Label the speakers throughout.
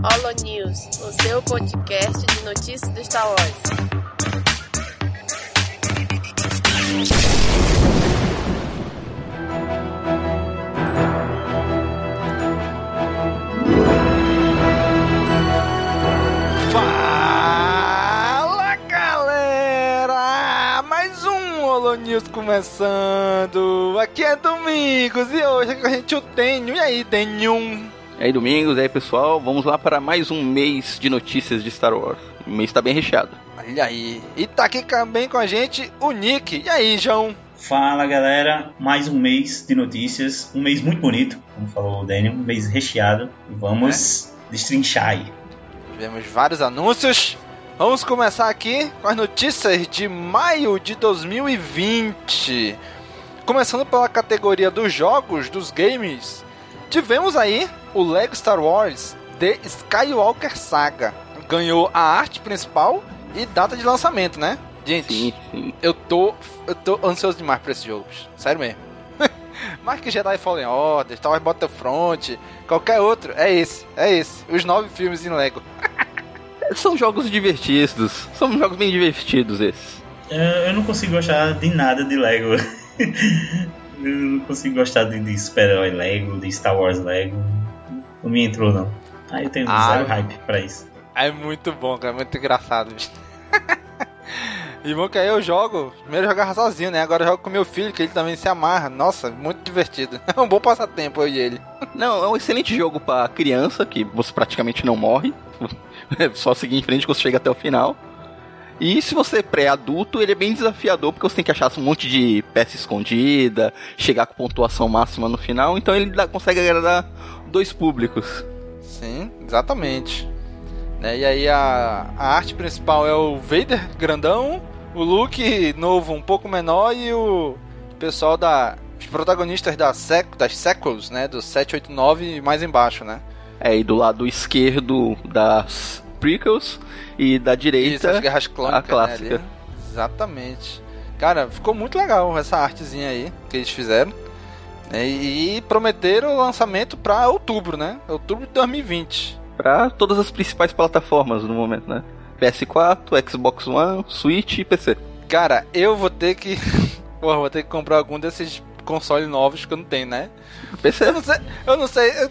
Speaker 1: Holo News, o seu podcast de notícias do Star Wars.
Speaker 2: Fala galera! Mais um Holo News começando! Aqui é Domingos e hoje a gente o Tenho. E aí, Tenho?
Speaker 3: E aí, Domingos, e aí, pessoal, vamos lá para mais um mês de notícias de Star Wars. O mês tá bem recheado.
Speaker 2: Olha aí. E tá aqui também com a gente o Nick. E aí, João?
Speaker 4: Fala galera, mais um mês de notícias, um mês muito bonito, como falou o Daniel, um mês recheado. E vamos destrinchar aí.
Speaker 2: Tivemos vários anúncios. Vamos começar aqui com as notícias de maio de 2020. Começando pela categoria dos jogos, dos games. Tivemos aí o Lego Star Wars The Skywalker Saga. Ganhou a arte principal e data de lançamento, né? Gente,
Speaker 3: Sim, sim.
Speaker 2: eu tô, eu tô ansioso demais pra esse jogo, bicho. sério mesmo. Mais que Jedi Fallen Order, Star Wars Battlefront, qualquer outro, é esse, é esse. Os nove filmes em Lego.
Speaker 3: São jogos divertidos, são jogos bem divertidos esses.
Speaker 4: É, Eu não consigo gostar de nada de Lego. Eu não consigo gostar de, de super-herói Lego, de Star Wars Lego. Não me entrou não. Aí eu tenho
Speaker 2: Ah.
Speaker 4: zero hype pra isso.
Speaker 2: É muito bom, cara, muito engraçado, bicho. E bom que aí eu jogo, primeiro eu jogava sozinho, né? Agora eu jogo com meu filho, que ele também se amarra. Nossa, muito divertido. É um bom passatempo, eu e ele.
Speaker 3: Não, é um excelente jogo pra criança, que você praticamente não morre. É só seguir em frente que você chega até o final. E se você é pré-adulto, ele é bem desafiador, porque você tem que achar um monte de peça escondida, chegar com pontuação máxima no final, então ele dá- consegue agradar dois públicos.
Speaker 2: Sim, exatamente. Né, E aí a, a arte principal é o Vader grandão, o Luke novo um pouco menor e o pessoal da. Os protagonistas da sec, das sequels, né? Do 789 mais embaixo, né?
Speaker 3: É, e do lado esquerdo das prequels e da
Speaker 2: Isso,
Speaker 3: direita
Speaker 2: as guerras clônicas,
Speaker 3: a clássica.
Speaker 2: Né. Exatamente. Cara, ficou muito legal essa artezinha aí que eles fizeram. né, E prometeram o lançamento pra outubro, né? Outubro de 2020.
Speaker 3: Pra todas as principais plataformas no momento, né? PS4, Xbox One, Switch e PC.
Speaker 2: Cara, eu vou ter que. Porra, vou ter que comprar algum desses consoles novos que eu não tenho, né? Eu
Speaker 3: PC?
Speaker 2: não sei. Eu não sei. eu-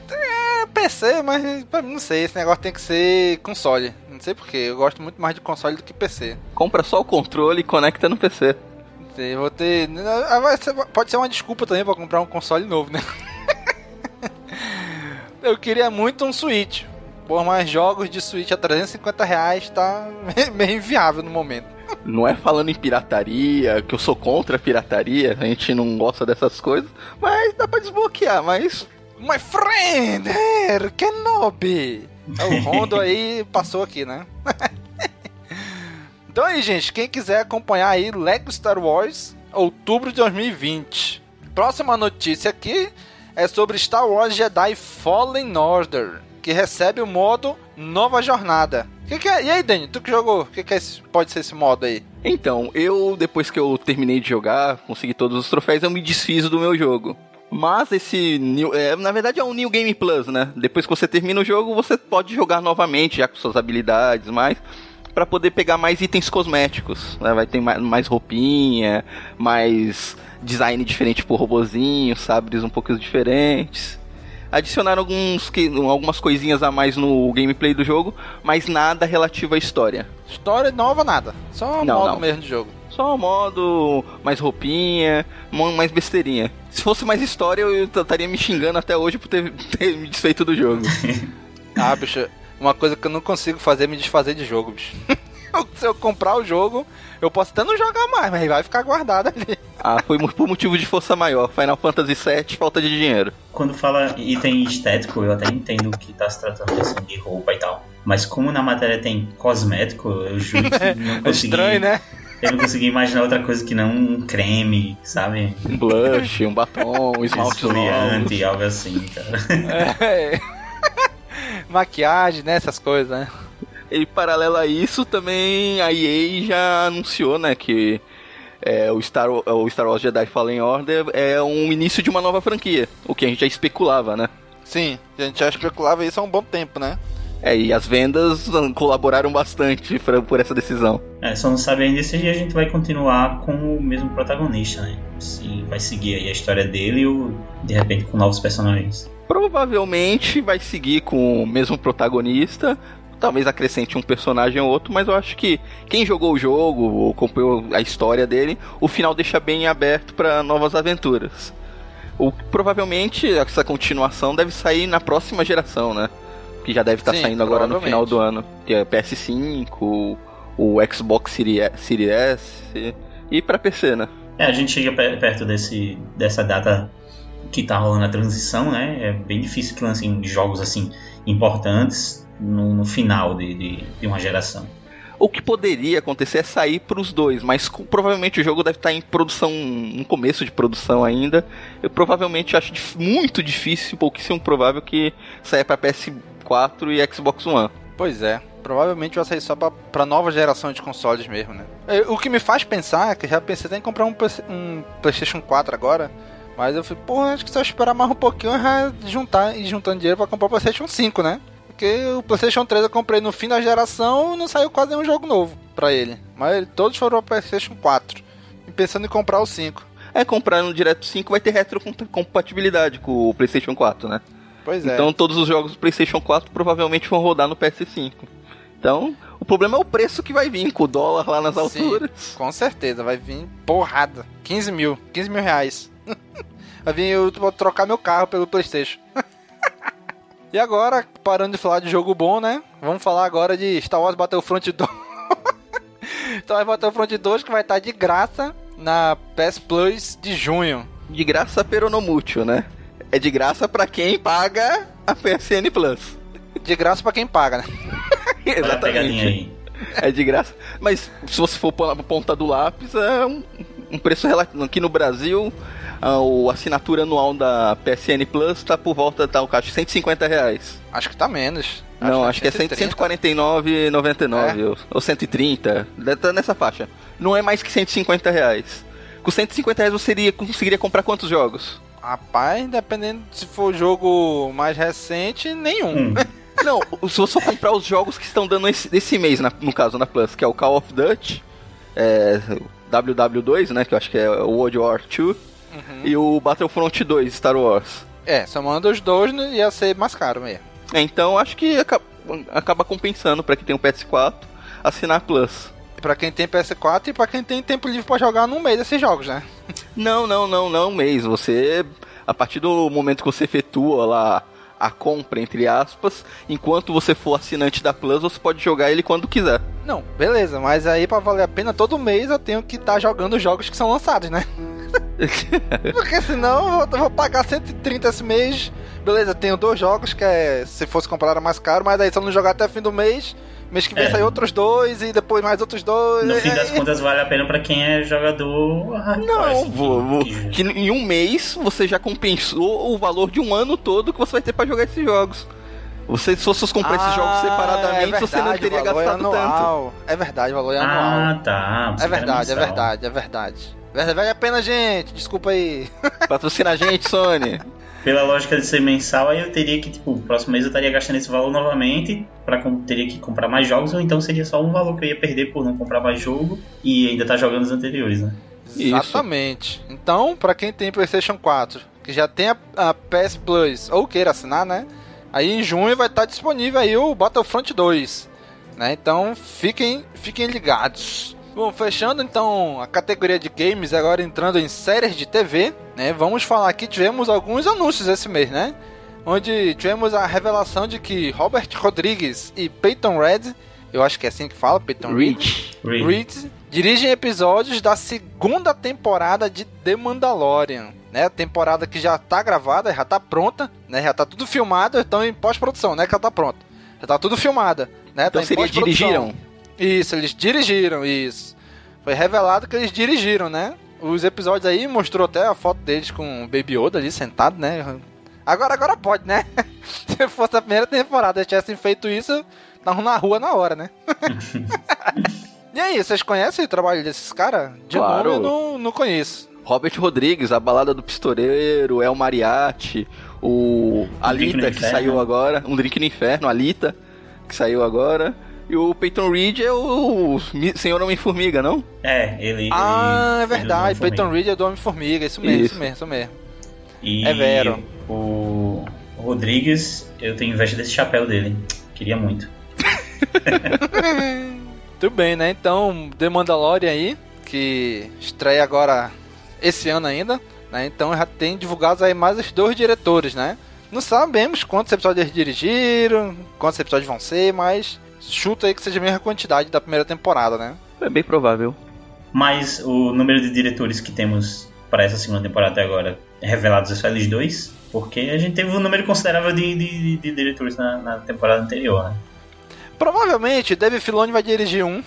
Speaker 2: É PC, mas pra mim não sei. Esse negócio tem que ser console. Não sei porquê. Eu gosto muito mais de console do que PC.
Speaker 3: Compra só o controle e conecta no PC.
Speaker 2: Não sei, eu vou ter. ah, Pode ser uma desculpa também pra comprar um console novo, né? eu queria muito um Switch. Por mais jogos de Switch a 350 reais tá meio inviável no momento.
Speaker 3: Não é falando em pirataria, que eu sou contra a pirataria, a gente não gosta dessas coisas, mas dá pra desbloquear, mas
Speaker 2: My friend, Herr Kenobi. É, O Rondo aí passou aqui, né? então aí, gente, quem quiser acompanhar aí Lego Star Wars, outubro de 2020. Próxima notícia aqui é sobre Star Wars Jedi Fallen Order, que recebe o modo Nova Jornada. Que que é? E aí, Dani, tu que jogou? O que, que é esse- pode ser esse modo aí?
Speaker 3: Então, eu, depois que eu terminei de jogar, consegui todos os troféus, eu me desfiz do meu jogo. Mas esse. New, é, na verdade é um New Game Plus, né? Depois que você termina o jogo, você pode jogar novamente, já com suas habilidades, mais. Pra poder pegar mais itens cosméticos. Né? Vai ter mais, mais roupinha, mais design diferente pro robozinho, sabres um pouco diferentes. Adicionaram alguns, que- algumas coisinhas a mais no gameplay do jogo, mas nada relativo à história.
Speaker 2: História nova, nada. Só
Speaker 3: Não,
Speaker 2: modo
Speaker 3: não.
Speaker 2: mesmo de jogo.
Speaker 3: Só modo, mais roupinha, mais besteirinha. Se fosse mais história, eu estaria me xingando até hoje por ter, ter me desfeito do jogo.
Speaker 2: Ah, bicho, uma coisa que eu não consigo fazer é me desfazer de jogo, bicho. Se eu comprar o jogo, eu posso até não jogar mais, mas vai ficar guardado ali.
Speaker 3: ah, foi por motivo de força maior. Final Fantasy VII, falta de dinheiro.
Speaker 4: Quando fala item estético, eu até entendo que tá se tratando assim, de roupa e tal. Mas como na matéria tem cosmético, eu juro que não
Speaker 2: É
Speaker 4: consegui.
Speaker 2: estranho, né?
Speaker 4: Eu não consegui imaginar outra coisa que não um creme, sabe?
Speaker 3: Um blush, um batom, um esmalte
Speaker 4: Esfoliante, algo assim, cara.
Speaker 2: É. Maquiagem, né? Essas coisas, né?
Speaker 3: E paralelo a isso, também a EA já anunciou, né, que é, o, Star, o Star Wars Jedi Fallen Order é um início de uma nova franquia. O que a gente já especulava, né?
Speaker 2: Sim, a gente já especulava isso há um bom tempo, né?
Speaker 3: É, e as vendas colaboraram bastante pra, por essa decisão.
Speaker 4: É, só não sabe ainda se a gente vai continuar com o mesmo protagonista, né? Se vai seguir aí a história dele ou de repente com novos personagens.
Speaker 3: Provavelmente vai seguir com o mesmo protagonista, talvez acrescente um personagem ou outro, mas eu acho que quem jogou o jogo ou acompanhou a história dele, o final deixa bem aberto para novas aventuras. O, provavelmente essa continuação deve sair na próxima geração, né? Que já deve estar tá saindo agora no final do ano. Que é PS5, o, o Xbox Series, S e para PC, né?
Speaker 4: É, a gente chega perto desse, dessa data que tá rolando a transição, né? É bem difícil que lancem jogos assim importantes no, no final de, de, de, uma geração.
Speaker 3: O que poderia acontecer é sair para os dois, mas provavelmente o jogo deve estar tá em produção, no começo de produção ainda. Eu provavelmente acho muito difícil, pouquíssimo provável que saia para PS4 e Xbox One.
Speaker 2: Pois é, provavelmente vai sair só para nova geração de consoles mesmo, né? É, o que me faz pensar, é que já pensei até em comprar um, um PlayStation 4 agora, mas eu falei, pô, acho que eu esperar mais um pouquinho, já juntar e juntando dinheiro para comprar o PlayStation 5, né? Porque o PlayStation 3 eu comprei no fim da geração e não saiu quase nenhum jogo novo para ele. Mas todos foram para PlayStation 4. E pensando em comprar o 5.
Speaker 3: É, comprar no Direto 5 vai ter retrocompatibilidade com o PlayStation 4, né?
Speaker 2: Pois é.
Speaker 3: Então todos os jogos do PlayStation 4 provavelmente vão rodar no PS5. Então, o problema é o preço que vai vir com o dólar lá nas Sim, alturas.
Speaker 2: Com certeza, vai vir porrada. 15 mil. 15 mil reais. vai vir eu vou trocar meu carro pelo PlayStation. E agora, parando de falar de jogo bom, né? Vamos falar agora de Star Wars Battlefront 2. Star Wars Battlefront 2 que vai estar de graça na PS Plus de junho.
Speaker 3: De graça peronomútil, né? É de graça para quem paga a PSN Plus.
Speaker 2: De graça para quem paga, né?
Speaker 3: Exatamente. É de graça. Mas se você for pôr na ponta do lápis, é um, um preço relativo. Aqui no Brasil, a, assinatura anual da PSN Plus tá por volta, tá, o caixa, 150 reais.
Speaker 2: Acho que tá menos.
Speaker 3: Não, acho, que é 149,99 é? ou, ou 130, tá nessa faixa. Não é mais que 150 reais. Com 150 reais você iria, conseguiria comprar quantos jogos?
Speaker 2: Rapaz, dependendo se for jogo mais recente, nenhum. Hum.
Speaker 3: Não, se você comprar os jogos que estão dando esse, esse mês, na, no caso, na Plus, que é o Call of Duty, é, WW2, né, que eu acho que é o World War II, uhum. e o Battlefront 2 Star Wars.
Speaker 2: É, somando os dois né, ia ser mais caro mesmo.
Speaker 3: É, então acho que acaba, acaba compensando para quem tem um PS4 assinar Plus.
Speaker 2: Pra quem tem PS4 e pra quem tem tempo livre pra jogar no mês desses jogos, né?
Speaker 3: Não, não, não, não mês. Você, a partir do momento que você efetua lá a compra, entre aspas, enquanto você for assinante da Plus, você pode jogar ele quando quiser.
Speaker 2: Não, beleza, mas aí para valer a pena todo mês eu tenho que estar tá jogando jogos que são lançados, né? Porque senão eu vou pagar 130 esse mês. Beleza, tenho dois jogos que é. Se fosse comprar era mais caro, mas aí se eu não jogar até o fim do mês, mês que vem é. sai outros dois e depois mais outros dois.
Speaker 4: No fim das contas vale a pena para quem é jogador
Speaker 3: Não, vou, vou, que em um mês você já compensou o valor de um ano todo que você vai ter para jogar esses jogos. Você, se fosse comprar ah, esses jogos ah, separadamente, é verdade, você não teria é gastado é tanto.
Speaker 2: É verdade, o valor é anual.
Speaker 4: Ah, tá.
Speaker 2: É verdade, é verdade, é verdade. Vale a pena, gente. Desculpa aí.
Speaker 3: Patrocina a gente, Sony.
Speaker 4: Pela lógica de ser mensal, aí eu teria que, tipo, próximo mês eu estaria gastando esse valor novamente, para teria que comprar mais jogos, ou então seria só um valor que eu ia perder por não comprar mais jogo e ainda tá jogando os anteriores, né?
Speaker 2: Exatamente. Isso. Então, para quem tem PlayStation 4, que já tem a, a, PS Plus ou queira assinar, né? Aí em junho vai estar disponível aí o Battlefront 2, né? Então, fiquem, fiquem ligados. Bom, fechando então a categoria de games, agora entrando em séries de TV, né? Vamos falar aqui, tivemos alguns anúncios esse mês, né? Onde tivemos a revelação de que Robert Rodrigues e Peyton Red, eu acho que é assim que fala, Peyton Reed, Reed, dirigem episódios da segunda temporada de The Mandalorian. Né, a temporada que já tá gravada, já tá pronta, né? Já tá tudo filmado, então em pós-produção, né? Que já tá pronta. Já tá tudo filmada, né?
Speaker 3: Então
Speaker 2: tá
Speaker 3: seria dirigiram?
Speaker 2: Isso, eles dirigiram, isso. Foi revelado que eles dirigiram, né? Os episódios aí mostrou até a foto deles com o Baby Yoda ali sentado, né? Agora, agora pode, né? Se fosse a primeira temporada, eles tivessem feito isso, estavam na rua na hora, né? e aí, vocês conhecem o trabalho desses caras? De claro. nome eu não, não conheço.
Speaker 3: Robert Rodrigues, a balada do pistoleiro, El Mariachi, o Alita que saiu agora, um drink no inferno, Alita. que saiu agora. E o Peyton Reed é o Senhor Homem-Formiga, não?
Speaker 4: É, ele.
Speaker 2: Ah,
Speaker 4: ele,
Speaker 2: é verdade. Peyton Reed é do Homem-Formiga, isso mesmo, isso. isso mesmo, isso mesmo.
Speaker 4: E
Speaker 2: é vero.
Speaker 4: O Rodrigues, eu tenho inveja desse chapéu dele. Queria muito.
Speaker 2: Tudo bem, né? Então, The Mandalorian aí, que estreia agora esse ano ainda, né? Então já tem divulgados aí mais os dois diretores, né? Não sabemos quantos episódios eles dirigiram, quantos episódios vão ser, mas chuta aí que seja a mesma quantidade da primeira temporada, né?
Speaker 3: É bem provável.
Speaker 4: Mas o número de diretores que temos para essa segunda temporada até agora revelados é só eles dois, porque a gente teve um número considerável de, de, de diretores na, na, temporada anterior, né?
Speaker 2: Provavelmente David Filoni vai dirigir um.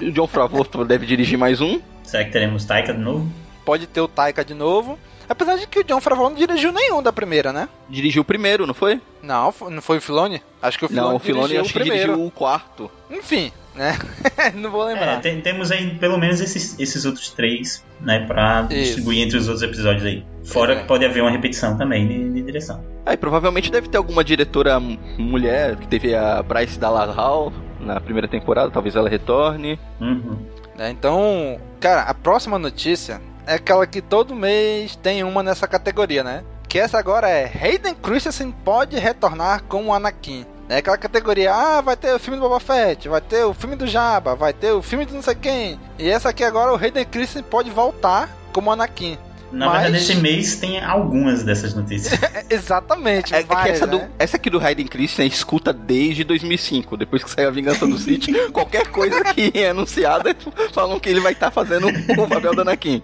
Speaker 3: O John Favreau deve dirigir mais um.
Speaker 4: Será que teremos Taika de novo?
Speaker 2: Pode ter o Taika de novo. Apesar de que o John Favreau não dirigiu nenhum da primeira, né?
Speaker 3: Dirigiu o primeiro, não foi?
Speaker 2: Não, não foi o Filoni? Acho que o Filoni,
Speaker 3: não, o
Speaker 2: dirigiu
Speaker 3: acho
Speaker 2: o primeiro.
Speaker 3: dirigiu o quarto.
Speaker 2: Enfim, né? não vou lembrar.
Speaker 4: É, tem, temos aí pelo menos esses, esses outros três, né? Pra Isso. distribuir entre os outros episódios aí. Fora é. que pode haver uma repetição também de, de direção.
Speaker 3: Aí, provavelmente deve ter alguma diretora mulher, que teve a Bryce Dallas Hall na primeira temporada, talvez ela retorne.
Speaker 4: Uhum.
Speaker 2: É, então, cara, a próxima notícia é aquela que todo mês tem uma nessa categoria, né? Que essa agora é Hayden Christensen pode retornar como Anakin. É aquela categoria, ah, vai ter o filme do Boba Fett, vai ter o filme do Jabba, vai ter o filme do não sei quem. E essa aqui agora, o Hayden Christensen pode voltar como Anakin.
Speaker 4: Na Mas... verdade, esse mês tem algumas dessas notícias.
Speaker 2: Exatamente.
Speaker 3: É,
Speaker 2: várias,
Speaker 3: é que essa,
Speaker 2: né?
Speaker 3: do, essa aqui do Hayden Christensen escuta desde 2005, depois que saiu a Vingança do Sith. qualquer coisa que é anunciada, falam que ele vai estar tá fazendo o papel do Anakin.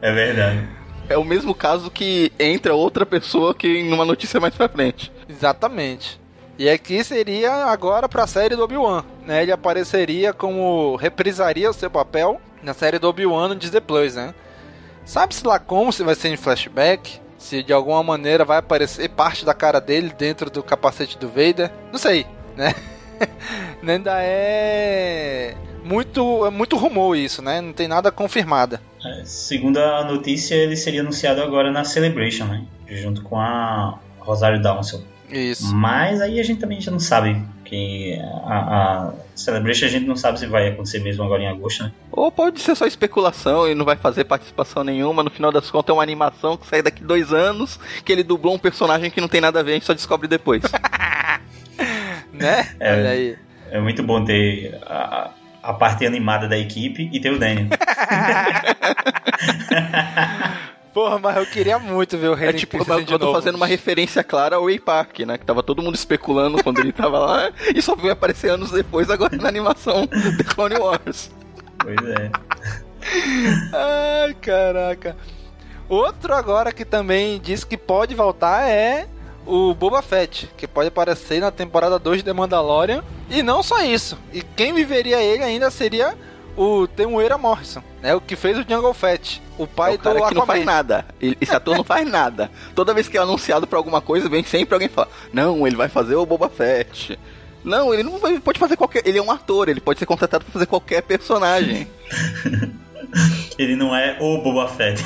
Speaker 4: É verdade.
Speaker 3: É o mesmo caso que entra outra pessoa que numa notícia mais pra frente.
Speaker 2: Exatamente. E aqui seria agora pra série do Obi-Wan, né? Ele apareceria como reprisaria o seu papel na série do Obi-Wan no Disney Plus, né? Sabe-se lá como, se vai ser em flashback, se de alguma maneira vai aparecer parte da cara dele dentro do capacete do Vader, não sei, né? Ainda é muito, é muito rumor isso, né? Não tem nada confirmada.
Speaker 4: É, segundo a notícia, ele seria anunciado agora na Celebration, né? Junto com a Rosário Dawson.
Speaker 2: Isso.
Speaker 4: Mas aí a gente também já não sabe que a, a, Celebration a gente não sabe se vai acontecer mesmo agora em agosto, né?
Speaker 3: Ou pode ser só especulação e não vai fazer participação nenhuma. No final das contas é uma animação que sai daqui dois anos, que ele dublou um personagem que não tem nada a ver, a gente só descobre depois.
Speaker 2: né?
Speaker 4: É, Olha aí. É muito bom ter a, a parte animada da equipe e ter o Daniel.
Speaker 2: Porra, mas eu queria muito ver o Hayden
Speaker 3: É tipo, eu, eu tô fazendo uma referência clara ao Way Park, né? Que tava todo mundo especulando quando ele tava lá e só veio aparecer anos depois agora na animação The Clone Wars.
Speaker 4: Pois é.
Speaker 2: Ai, caraca. Outro agora que também diz que pode voltar é o Boba Fett, que pode aparecer na temporada 2 de The Mandalorian. E não só isso. E quem viveria ele ainda seria o Temuera Morrison, né? O que fez o Jungle Fett. O pai é o
Speaker 3: cara
Speaker 2: do
Speaker 3: que não faz nada. Esse ator não faz nada. Toda vez que é anunciado pra alguma coisa, vem sempre alguém falar: Não, ele vai fazer o Boba Fett. Não, ele não vai, pode fazer qualquer. Ele é um ator, ele pode ser contratado pra fazer qualquer personagem.
Speaker 4: ele não é o Boba Fett.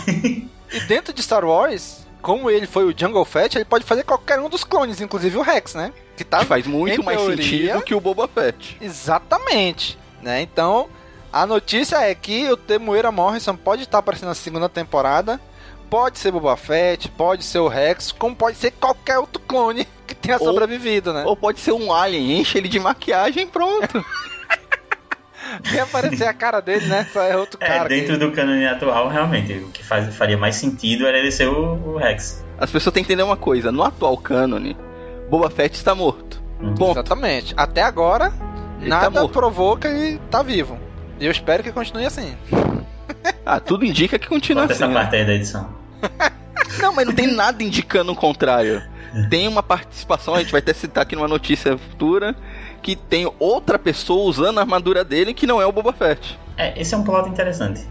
Speaker 2: e dentro de Star Wars, como ele foi o Jungle Fett, ele pode fazer qualquer um dos clones, inclusive o Rex, né?
Speaker 3: Que, tá, que faz muito mais teoria, sentido que o Boba Fett.
Speaker 2: Exatamente. Né? Então, a notícia é que o Temuera Morrison pode estar aparecendo na segunda temporada. Pode ser Boba Fett, pode ser o Rex, como pode ser qualquer outro clone que tenha ou, sobrevivido, né?
Speaker 3: Ou pode ser um alien, enche ele de maquiagem e pronto.
Speaker 2: Vem aparecer a cara dele, né? Só é outro
Speaker 4: é,
Speaker 2: cara.
Speaker 4: Dentro que... do cânone atual, realmente, o que faz, faria mais sentido era ele ser o, o, Rex.
Speaker 3: As pessoas têm que entender uma coisa: no atual cânone, Boba Fett está morto.
Speaker 2: Uhum. Exatamente. Até agora, ele tá nada tá provou que ele tá vivo. E eu espero que continue assim.
Speaker 3: ah, tudo indica que continua
Speaker 4: Bota
Speaker 3: assim.
Speaker 4: essa parte aí da edição.
Speaker 3: não, mas não tem nada indicando o contrário. Tem uma participação, a gente vai até citar aqui numa notícia futura, que tem outra pessoa usando a armadura dele que não é o Boba Fett.
Speaker 4: É, esse é um plot interessante.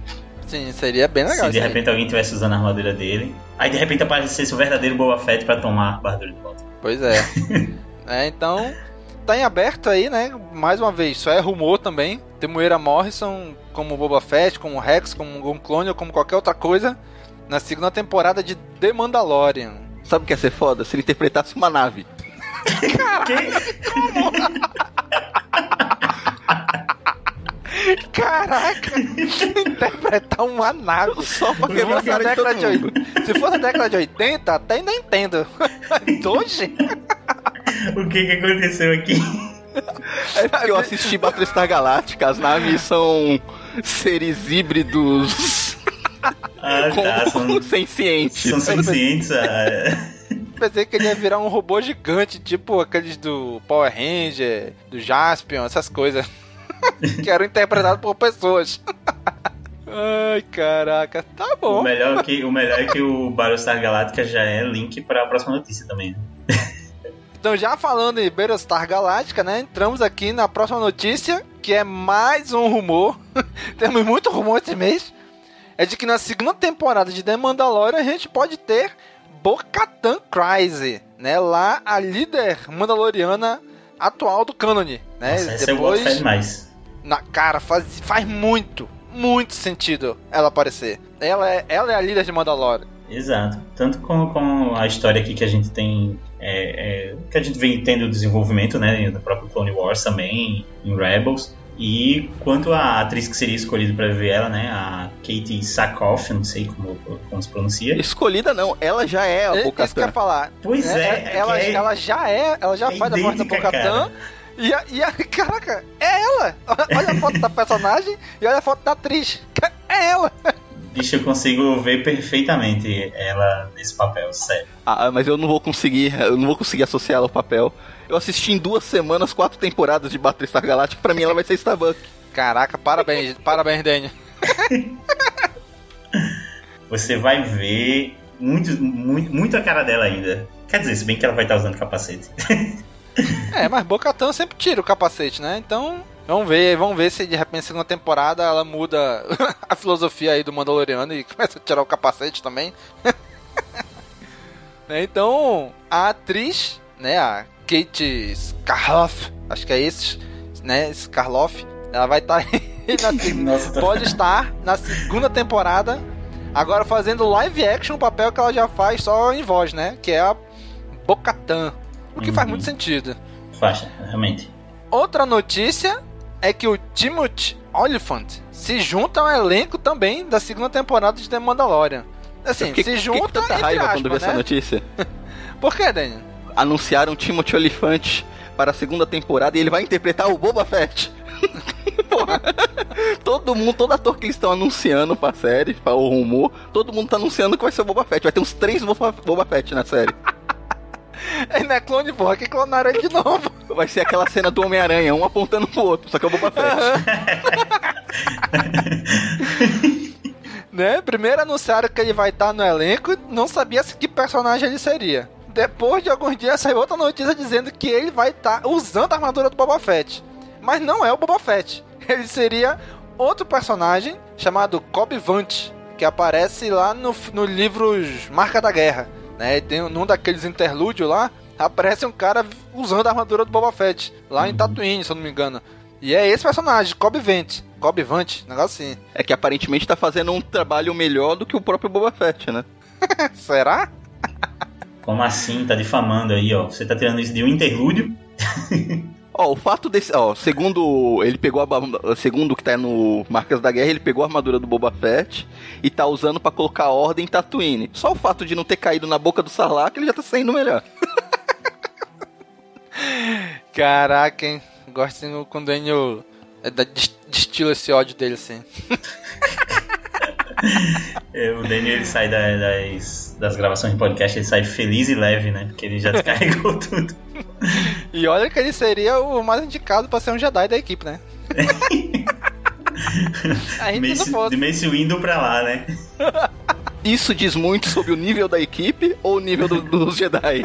Speaker 2: Sim, seria bem legal.
Speaker 4: Se de repente aí. alguém estivesse usando a armadura dele, aí de repente aparecesse o verdadeiro Boba Fett pra tomar a armadura de volta.
Speaker 2: Pois é. é, então tá em aberto aí, né? Mais uma vez, só é rumor também. Temuera Morrison como Boba Fett, como Rex, como um clone ou como qualquer outra coisa na segunda temporada de The Mandalorian.
Speaker 3: Sabe o que ia ser foda? Se ele interpretasse uma nave.
Speaker 2: Caralho, como? Caraca, interpretar um anago
Speaker 3: só pra quebrar a
Speaker 2: década de 80. Se fosse a década de 80, até ainda entendo. Mas hoje?
Speaker 4: O que que aconteceu aqui?
Speaker 3: Eu assisti Batista Galáctica, as naves são seres híbridos.
Speaker 4: Ah, tá, são,
Speaker 3: sem cientes.
Speaker 4: São sem cientes, ah, é.
Speaker 2: Pensei que ele ia virar um robô gigante, tipo aqueles do Power Ranger, do Jaspion, essas coisas. que eram interpretados por pessoas. Ai, caraca. Tá
Speaker 4: O
Speaker 2: bom.
Speaker 4: melhor, é que, o melhor é que o Battlestar Galactica já é link pra próxima notícia também. né?
Speaker 2: Então, já falando em Battlestar Galáctica, né? Entramos aqui na próxima notícia, que é mais um rumor. Temos muito rumor esse mês. É de que na segunda temporada de The Mandalorian a gente pode ter Bo-Katan Kryze, né? Lá a líder mandaloriana atual do cânone, né?
Speaker 4: Nossa, gosto fé demais.
Speaker 2: na cara, faz, faz muito, muito sentido ela aparecer. Ela é, ela é a líder de Mandalorian.
Speaker 4: Exato. Tanto com, com a história aqui que a gente tem. é, é, que a gente vem tendo desenvolvimento, né? No próprio Clone Wars também, em Rebels. E quanto à atriz que seria escolhida para ver ela, né? A Katie Sackhoff, não sei como, como se pronuncia.
Speaker 3: Escolhida não, ela já é a
Speaker 2: É, isso que eu ia falar.
Speaker 4: Pois
Speaker 2: né?
Speaker 4: é,
Speaker 2: ela,
Speaker 4: é é-
Speaker 2: ela já é, ela já
Speaker 4: é
Speaker 2: faz a voz da
Speaker 4: cara.
Speaker 2: E a, e a, caraca, é ela! Olha a foto da personagem e olha a foto da atriz. É ela!
Speaker 4: Bicho, eu consigo ver perfeitamente ela nesse papel, sério.
Speaker 3: Ah, mas eu não vou conseguir, eu não vou conseguir associar ela ao papel. Eu assisti em duas semanas quatro temporadas de Battlestar Galactica, pra mim ela vai ser Starbuck.
Speaker 2: Caraca, parabéns, parabéns, Daniel.
Speaker 4: Você vai ver muito, muito, muito a cara dela ainda. Quer dizer, se bem que ela vai estar usando capacete.
Speaker 2: É, mas Bo-Katan sempre tira o capacete, né? Então, vamos ver, vamos ver se de repente na segunda temporada ela muda a filosofia aí do Mandaloriano e começa a tirar o capacete também. Né, então, a atriz, né, a Kate Scarloff, acho que é esse, né, Scarloff, ela vai estar na
Speaker 4: Nossa, tô...
Speaker 2: pode estar na segunda temporada, agora fazendo live action, o papel que ela já faz só em voz, né? Que é a Bocatan. O que faz
Speaker 4: Uhum.
Speaker 2: muito sentido.
Speaker 4: Faixa, realmente.
Speaker 2: Outra notícia é que o Timothy Olyphant se junta ao elenco também da segunda temporada de The Mandalorian. Assim,
Speaker 3: fiquei,
Speaker 2: se
Speaker 3: fiquei
Speaker 2: junta
Speaker 3: com tanta raiva
Speaker 2: aspas,
Speaker 3: quando vi essa
Speaker 2: né?
Speaker 3: notícia.
Speaker 2: Por que, Daniel?
Speaker 3: Anunciaram Timothy Olyphant para a segunda temporada e ele vai interpretar o Boba Fett. Porra. Todo mundo, todo ator que eles estão anunciando pra série, o rumor, todo mundo tá anunciando que vai ser o Boba Fett. Vai ter uns três Boba, Boba Fett na série.
Speaker 2: Ele não é clone, porra, que clonaram ele de novo.
Speaker 3: Vai ser aquela cena do Homem-Aranha, um apontando pro outro, só que é o Boba Fett.
Speaker 2: né? Primeiro anunciaram que ele vai estar no elenco, não sabia que personagem ele seria. Depois de alguns dias saiu outra notícia dizendo que ele vai estar usando a armadura do Boba Fett. Mas não é o Boba Fett. Ele seria outro personagem chamado Cobb Vant, que aparece lá no, no livros Marca da Guerra. Né? Tem num daqueles interlúdios lá, aparece um cara usando a armadura do Boba Fett, lá em Tatooine, se eu não me engano. E é esse personagem, Cobb Vant. Cobb Vant, negócio assim.
Speaker 3: É que aparentemente tá fazendo um trabalho melhor do que o próprio Boba Fett, né?
Speaker 2: Será?
Speaker 4: Como assim? Tá difamando aí, ó. Você tá tirando isso de um interlúdio?
Speaker 3: Ó, o fato desse. Ó, segundo. Ele pegou a. Segundo o que tá no Marcas da Guerra, ele pegou a armadura do Boba Fett e tá usando pra colocar ordem em Tatooine. Só o fato de não ter caído na boca do Sarlacc, ele já tá saindo melhor.
Speaker 2: Caraca, hein? Gosto assim, quando o Daniel é, da- des- destila esse ódio dele assim.
Speaker 4: É, O Daniel ele sai da- das, das gravações de podcast, ele sai feliz e leve, né? Porque ele já descarregou tudo.
Speaker 2: E olha que ele seria o mais indicado pra ser um Jedi da equipe, né? A gente não
Speaker 4: Mace,
Speaker 2: fosse.
Speaker 4: de Mace Windu pra lá, né?
Speaker 3: Isso diz muito sobre o nível da equipe ou o nível do- dos Jedi?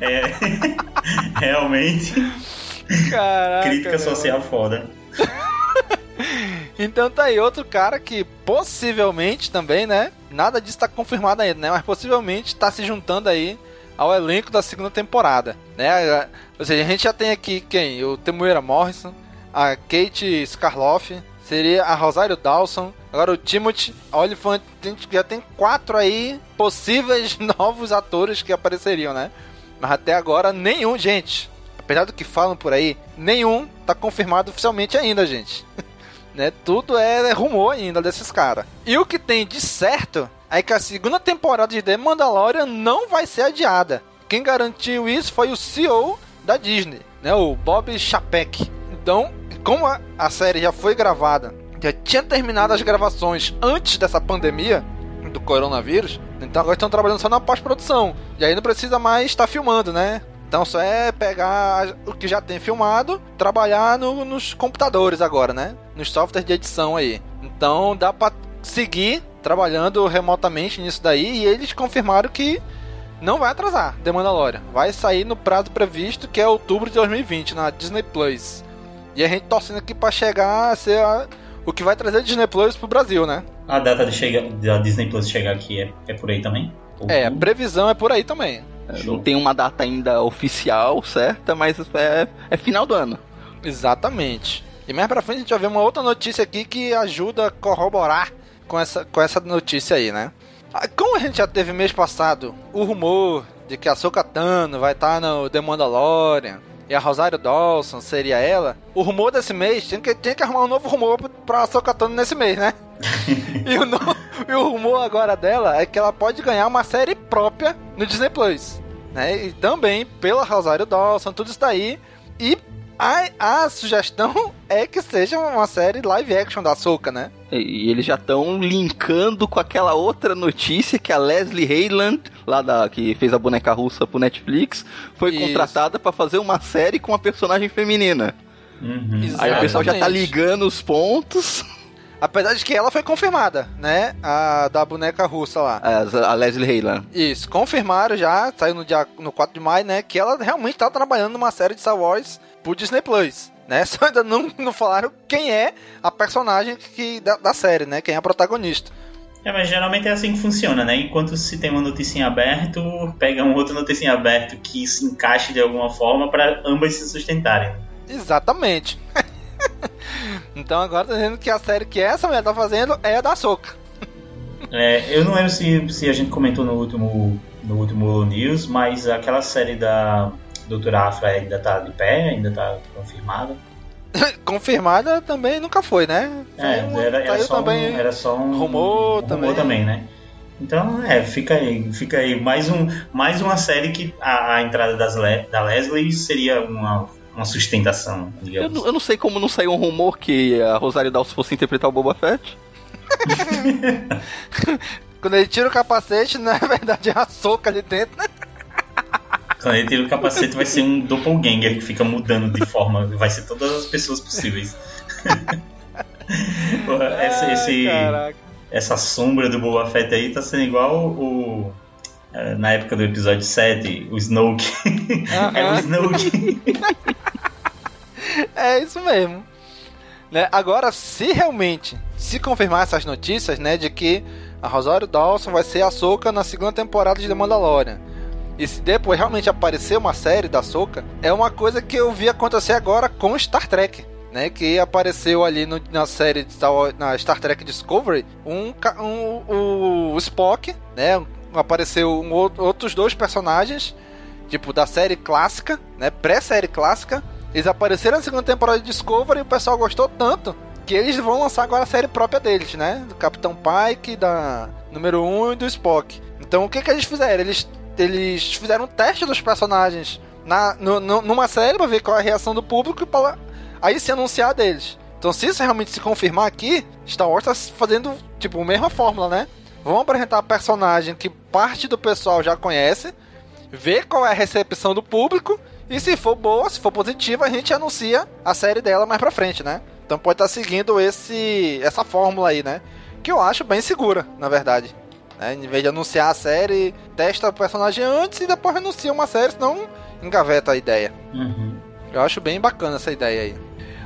Speaker 4: É, realmente,
Speaker 2: Caraca.
Speaker 4: crítica
Speaker 2: meu.
Speaker 4: social foda.
Speaker 2: Então tá aí outro cara que possivelmente também, né? Nada disso tá confirmado ainda, né? Mas possivelmente tá se juntando aí ao elenco da segunda temporada, né? Ou seja, a gente já tem aqui quem? O Temuera Morrison, a Kate Scarloff, seria a Rosário Dawson, agora o Timothy gente já tem quatro aí possíveis novos atores que apareceriam, né? Mas até agora nenhum, gente. apesar do que falam por aí, nenhum tá confirmado oficialmente ainda, gente. né? Tudo é rumor ainda desses caras. E o que tem de certo é que a segunda temporada de The Mandalorian não vai ser adiada. Quem garantiu isso foi o CEO da Disney, né? O Bob Chapek. Então, como a, a série já foi gravada, já tinha terminado as gravações antes dessa pandemia do coronavírus, então agora estão trabalhando só na pós-produção. E aí não precisa mais estar filmando, né? Então só é pegar o que já tem filmado, trabalhar no, nos computadores agora, né? Nos softwares de edição aí. Então dá pra seguir trabalhando remotamente nisso daí e eles confirmaram que não vai atrasar The Mandalorian. Vai sair no prazo previsto, que é outubro de 2020, na Disney Plus. E a gente torcendo aqui pra chegar a ser a, o que vai trazer a Disney Plus pro Brasil, né?
Speaker 4: A data de chega, da Disney Plus chegar aqui é, é por aí também?
Speaker 2: É, a previsão é por aí também.
Speaker 3: Não tem uma data ainda oficial certa, mas é, é final do ano.
Speaker 2: Exatamente. E mais pra frente a gente vai ver uma outra notícia aqui que ajuda a corroborar com essa, com essa notícia aí, né? Ah, como a gente já teve mês passado o rumor de que a Sokatano vai estar tá no The Mandalorian e a Rosário Dawson seria ela, o rumor desse mês tinha que, tinha que arrumar um novo rumor pra Sokatano nesse mês, né? e, o no, e o rumor agora dela é que ela pode ganhar uma série própria no Disney Plus. Né? E também pela Rosário Dawson, tudo isso daí. E a, a sugestão é que seja uma série live action da Soca, né?
Speaker 3: E, eles já estão linkando com aquela outra notícia que a Leslie Hayland, lá da que fez a boneca russa pro Netflix, foi Isso. contratada para fazer uma série com uma personagem feminina. Uhum. Aí o pessoal já tá ligando os pontos.
Speaker 2: Apesar de que ela foi confirmada, né? A da boneca russa lá.
Speaker 3: A, a Leslie Hayland.
Speaker 2: Isso, confirmaram já, saiu no, dia, no 4 de maio, né? Que ela realmente tá trabalhando numa série de Star Wars pro Disney Plus. Né? Só ainda não, não falaram quem é a personagem que, da, da série, né? Quem é a protagonista.
Speaker 4: É, mas geralmente é assim que funciona, né? Enquanto se tem uma notícia em aberto, pega um outro notícia em aberto que se encaixe de alguma forma para ambas se sustentarem.
Speaker 2: Exatamente. então agora tá dizendo que a série que essa mulher tá fazendo é a da Soca.
Speaker 4: é, eu não lembro se, se a gente comentou no último, no último news, mas aquela série da Doutora Afra ainda tá de pé, ainda tá confirmada.
Speaker 2: confirmada também nunca foi, né?
Speaker 4: É, era, era, só também um, era só um
Speaker 2: rumor,
Speaker 4: um
Speaker 2: também.
Speaker 4: rumor também, né? Então, é, fica aí, fica aí. Mais, um, mais uma série que a, a entrada das Le, da Leslie seria uma, uma sustentação,
Speaker 3: eu, eu, não sei como não saiu um rumor que a Rosário Dawson fosse interpretar o Boba Fett.
Speaker 2: Quando ele tira o capacete, na verdade é a soca ali dentro, né?
Speaker 4: Quando ele tira o capacete, vai ser um doppelganger que fica mudando de forma. Vai ser todas as pessoas possíveis. essa, esse, essa sombra do Boba Fett aí tá sendo igual o. É, na época do episódio 7, o Snoke. é o Snoke.
Speaker 2: é isso mesmo. Né? Agora, se realmente se confirmar essas notícias, né, de que a Rosário Dawson vai ser a Soca na segunda temporada de The Mandalorian e se depois realmente aparecer uma série da Soca, é uma coisa que eu vi acontecer agora com Star Trek. Né, que apareceu ali no, na série de na Star Trek Discovery um, um, o Spock, né, apareceu um, outros dois personagens tipo da série clássica, né, pré-série clássica, eles apareceram na segunda temporada de Discovery e o pessoal gostou tanto que eles vão lançar agora a série própria deles, né, do Capitão Pike, da número 1 um, e do Spock. Então o que que eles fizeram? Eles eles fizeram um teste dos personagens na, no, no, numa série pra ver qual é a reação do público e pra aí se anunciar deles. Então, se isso realmente se confirmar aqui, Star Wars tá fazendo, tipo, a mesma fórmula, né? Vão apresentar personagem que parte do pessoal já conhece, ver qual é a recepção do público, e se for boa, se for positiva, a gente anuncia a série dela mais pra frente, né? Então pode estar tá seguindo esse essa fórmula aí, né? Que eu acho bem segura, na verdade. Né? Em vez de anunciar a série, testa o personagem antes e depois anuncia uma série, senão engaveta a ideia. Uhum. Eu acho bem bacana essa ideia aí.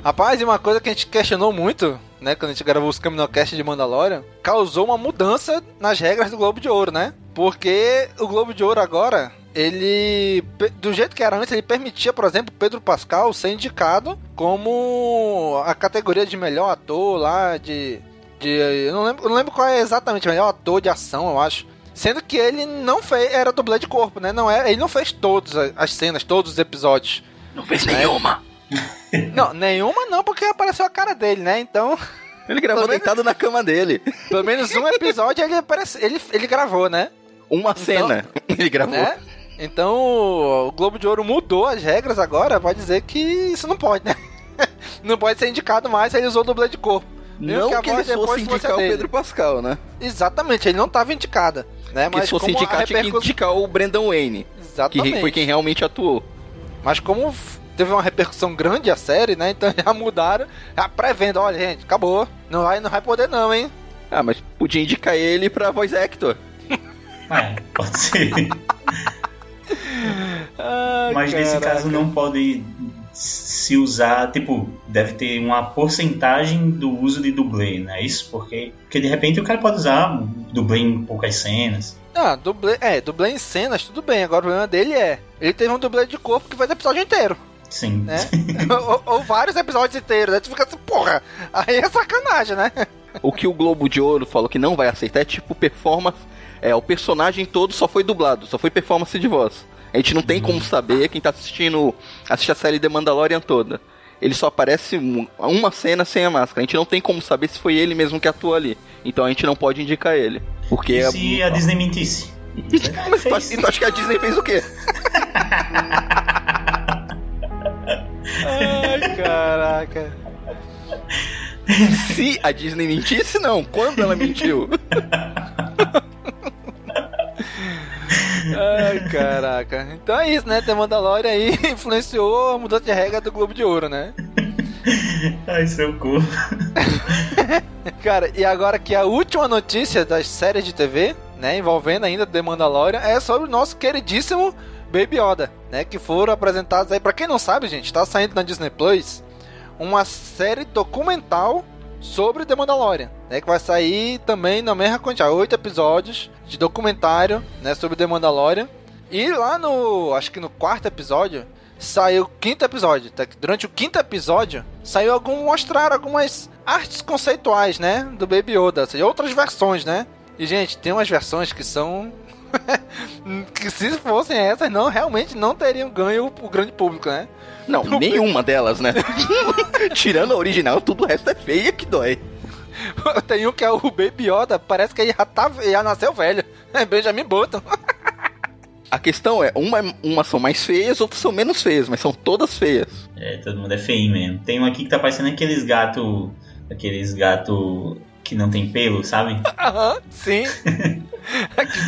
Speaker 2: Rapaz, e uma coisa que a gente questionou muito, né, quando a gente gravou os Caminocast de Mandalorian, causou uma mudança nas regras do Globo de Ouro, né? Porque o Globo de Ouro agora, ele, do jeito que era antes, ele permitia, por exemplo, Pedro Pascal ser indicado como a categoria de melhor ator lá, de de, eu, não lembro, eu não lembro qual é exatamente, mas é o ator de ação, eu acho. Sendo que ele não fez, era dublê de corpo, né? Não é, ele não fez todas as cenas, todos os episódios
Speaker 3: Não fez nenhuma.
Speaker 2: Não, nenhuma não, porque apareceu a cara dele, né? Então,
Speaker 3: Ele gravou
Speaker 2: menos-
Speaker 3: deitado na cama dele.
Speaker 2: pelo menos um episódio ele, aparece, ele, ele gravou, né?
Speaker 3: Uma cena. Ele gravou.
Speaker 2: né? Então, o Globo de Ouro mudou as regras agora, vai dizer que isso não pode, né? Não pode ser indicado mais se ele usou dublê de corpo. Mesmo
Speaker 3: Não
Speaker 2: a
Speaker 3: que ele
Speaker 2: voz
Speaker 3: fosse indicar o
Speaker 2: dele.
Speaker 3: Pedro Pascal, né?
Speaker 2: Exatamente, ele não estava indicada. Né?
Speaker 3: Porque se fosse
Speaker 2: como a
Speaker 3: indicar, tinha que indicar o Brendan Wayne. Que
Speaker 2: Exatamente.
Speaker 3: foi quem realmente atuou.
Speaker 2: Mas como teve uma repercussão grande a série, né? Então já mudaram, já pré-venda. Olha, gente, acabou. Não vai, não vai poder não, hein?
Speaker 3: Ah, mas podia indicar ele pra voice actor.
Speaker 4: É, pode ser.
Speaker 2: Ai,
Speaker 4: Mas nesse caso não pode se usar, tipo, deve ter uma porcentagem do uso de dublê, não é isso? Porque, porque de repente o cara pode usar dublê em poucas cenas.
Speaker 2: Ah, dublê, é, dublê em cenas, tudo bem. Agora o problema dele é, ele teve um dublê de corpo que fez o episódio inteiro,
Speaker 4: Sim.
Speaker 2: né? ou, ou vários episódios inteiros, né? Tu fica assim, porra, aí é sacanagem, né?
Speaker 3: O que o Globo de Ouro falou que não vai aceitar é tipo performance. É, o personagem todo só foi dublado, só foi performance de voz. A gente não tem como saber quem tá assistindo assiste a série The Mandalorian toda. Ele só aparece um- uma cena sem a máscara. A gente não tem como saber se foi ele mesmo que atuou ali. Então a gente não pode indicar ele. Porque
Speaker 4: E
Speaker 3: é-
Speaker 4: se a Disney mentisse?
Speaker 3: Mas tu acha- tu acha que a Disney fez o quê?
Speaker 2: Ai, caraca.
Speaker 3: Se a Disney mentisse, não. Quando ela mentiu?
Speaker 2: Ai, caraca. Então é isso, né? The Mandalorian aí influenciou a mudança de regra do Globo de Ouro, né?
Speaker 4: Ai, seu corpo.
Speaker 2: Cara, e agora que a última notícia das séries de TV, né, envolvendo ainda The Mandalorian, é sobre o nosso queridíssimo Baby Yoda, né, que foram apresentados aí, pra quem não sabe, gente, tá saindo na Disney Plus uma série documental sobre The Mandalorian, né, que vai sair também na mesma quantidade, oito episódios de documentário, né, sobre The Mandalorian. E lá no, acho que no quarto episódio, saiu o quinto episódio. tá? Durante o quinto episódio, saiu algum mostrar algumas artes conceituais, né, do Baby Yoda, ou seja, outras versões, né? E gente, tem umas versões que são que se fossem essas, não realmente não teriam ganho o grande público, né?
Speaker 3: Não, nenhuma delas, né? Tirando a original, tudo o resto é feia que dói.
Speaker 2: Tem um que é o Baby Yoda, parece que ele já, tá, já nasceu velho. É Benjamin Button.
Speaker 3: A questão é, uma, uma são mais feias, outras são menos feias, mas são todas feias.
Speaker 4: É, todo mundo é feio mesmo. Tem um aqui que tá parecendo aqueles gato. Aqueles gato que não tem pelo, sabe?
Speaker 2: Aham, sim.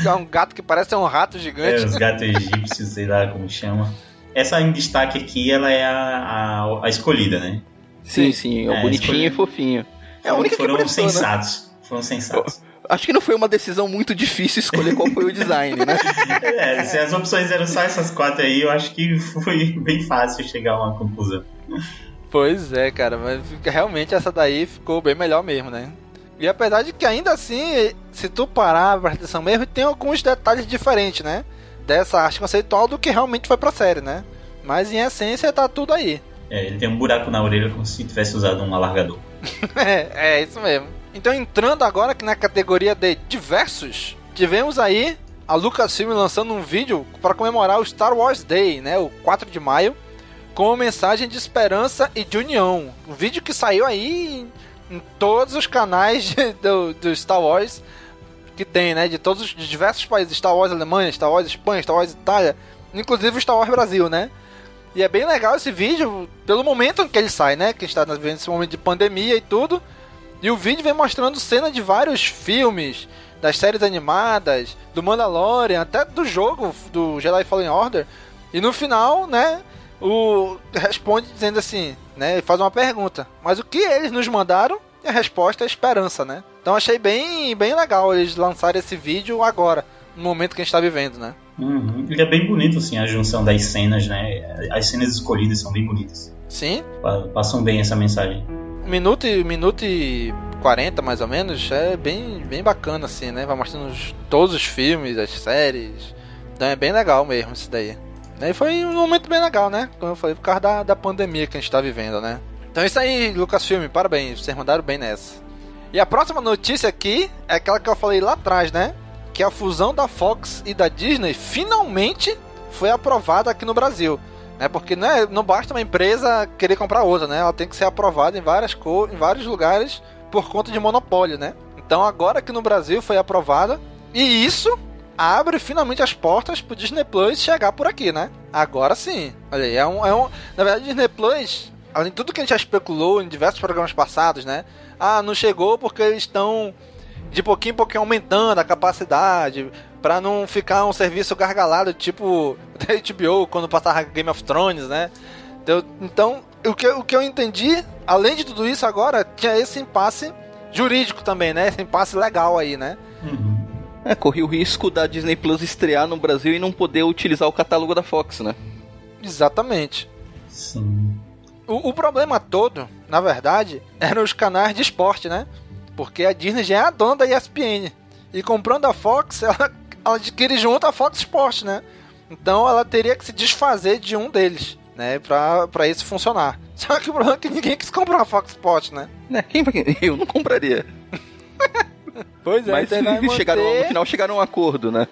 Speaker 2: Que é um gato que parece um rato
Speaker 4: É,
Speaker 2: gigante.
Speaker 4: os gatos egípcios, sei lá como chama. Essa em destaque aqui, ela é a, a, a escolhida, né?
Speaker 3: Sim, sim, é,
Speaker 4: É,
Speaker 3: bonitinho e fofinho. É a única que
Speaker 4: Foram
Speaker 3: prestou, né?
Speaker 4: sensatos. Foram sensatos.
Speaker 3: Acho que não foi uma decisão muito difícil escolher qual foi o design, né?
Speaker 4: É, se as opções eram só essas quatro aí, eu acho que foi bem fácil chegar a uma conclusão.
Speaker 2: Pois é, cara, mas realmente essa daí ficou bem melhor mesmo, né? E apesar de que ainda assim, se tu parar a prestar atenção mesmo, tem alguns detalhes diferentes, né? Dessa arte conceitual do que realmente foi pra série, né? Mas em essência tá tudo aí.
Speaker 4: É, ele tem um buraco na orelha como se tivesse usado um alargador.
Speaker 2: é, é isso mesmo. Então entrando agora aqui na categoria de diversos, tivemos aí a Lucasfilm lançando um vídeo para comemorar o Star Wars Day, né? O 4 de maio, com uma mensagem de esperança e de união. Um vídeo que saiu aí em, todos os canais de- do, do Star Wars que tem, né? De todos os de diversos países, Star Wars Alemanha, Star Wars Espanha, Star Wars Itália, inclusive o Star Wars Brasil, né? E é bem legal esse vídeo pelo momento em que ele sai, né? Que a gente tá vivendo esse momento de pandemia e tudo. E o vídeo vem mostrando cena de vários filmes, das séries animadas, do Mandalorian, até do jogo do Jedi Fallen Order. E no final, né, o responde dizendo assim, né, ele faz uma pergunta. Mas o que eles nos mandaram? E a resposta é esperança, né? Então achei bem, bem legal eles lançarem esse vídeo agora, no momento que a gente tá vivendo, né?
Speaker 4: Uhum. Ele é bem bonito, assim, a junção das cenas, né? As cenas escolhidas são bem bonitas.
Speaker 2: Sim,
Speaker 4: Pa- Passam bem essa mensagem.
Speaker 2: minuto e, minuto e 40 mais ou menos, é bem, bem bacana assim, né? Vai mostrando os- todos os filmes, as séries. Então é bem legal mesmo isso daí. E foi um momento bem legal, né? Como eu falei, por causa da, da pandemia que a gente tá vivendo, né? Então é isso aí, Lucasfilm, parabéns, vocês mandaram bem nessa. E a próxima notícia aqui é aquela que eu falei lá atrás, né? Que a fusão da Fox e da Disney finalmente foi aprovada aqui no Brasil. né? Porque não, é, não basta uma empresa querer comprar outra, né? Ela tem que ser aprovada em, várias co em vários lugares por conta de monopólio, né? Então agora que no Brasil foi aprovada, e isso abre finalmente as portas pro Disney Plus chegar por aqui, né? Agora sim. Olha aí, é um, é um. Na verdade, Disney Plus, além de tudo que a gente já especulou em diversos programas passados, né? Ah, não chegou porque eles estão de pouquinho em pouquinho aumentando a capacidade para não ficar um serviço gargalado tipo da HBO quando passava Game of Thrones, né? Então, então o, que, o que eu entendi, além de tudo isso agora, tinha esse impasse jurídico também, né? Esse impasse legal aí, né?
Speaker 3: Uhum. É, corri o risco da Disney Plus estrear no Brasil e não poder utilizar o catálogo da Fox, né?
Speaker 2: Exatamente.
Speaker 4: Sim.
Speaker 2: O, o problema todo, na verdade, eram os canais de esporte, né? Porque a Disney já é a dona da ESPN. E comprando a Fox, ela, ela adquire junto a Fox Sports, né? Então ela teria que se desfazer de um deles, né? Pra, pra isso funcionar. Só que o problema é que ninguém quis comprar a Fox Sports, né?
Speaker 3: É, quem. Eu não compraria.
Speaker 2: Pois é,
Speaker 3: Mas
Speaker 2: então vai
Speaker 3: chegaram, no final chegaram a um acordo, né?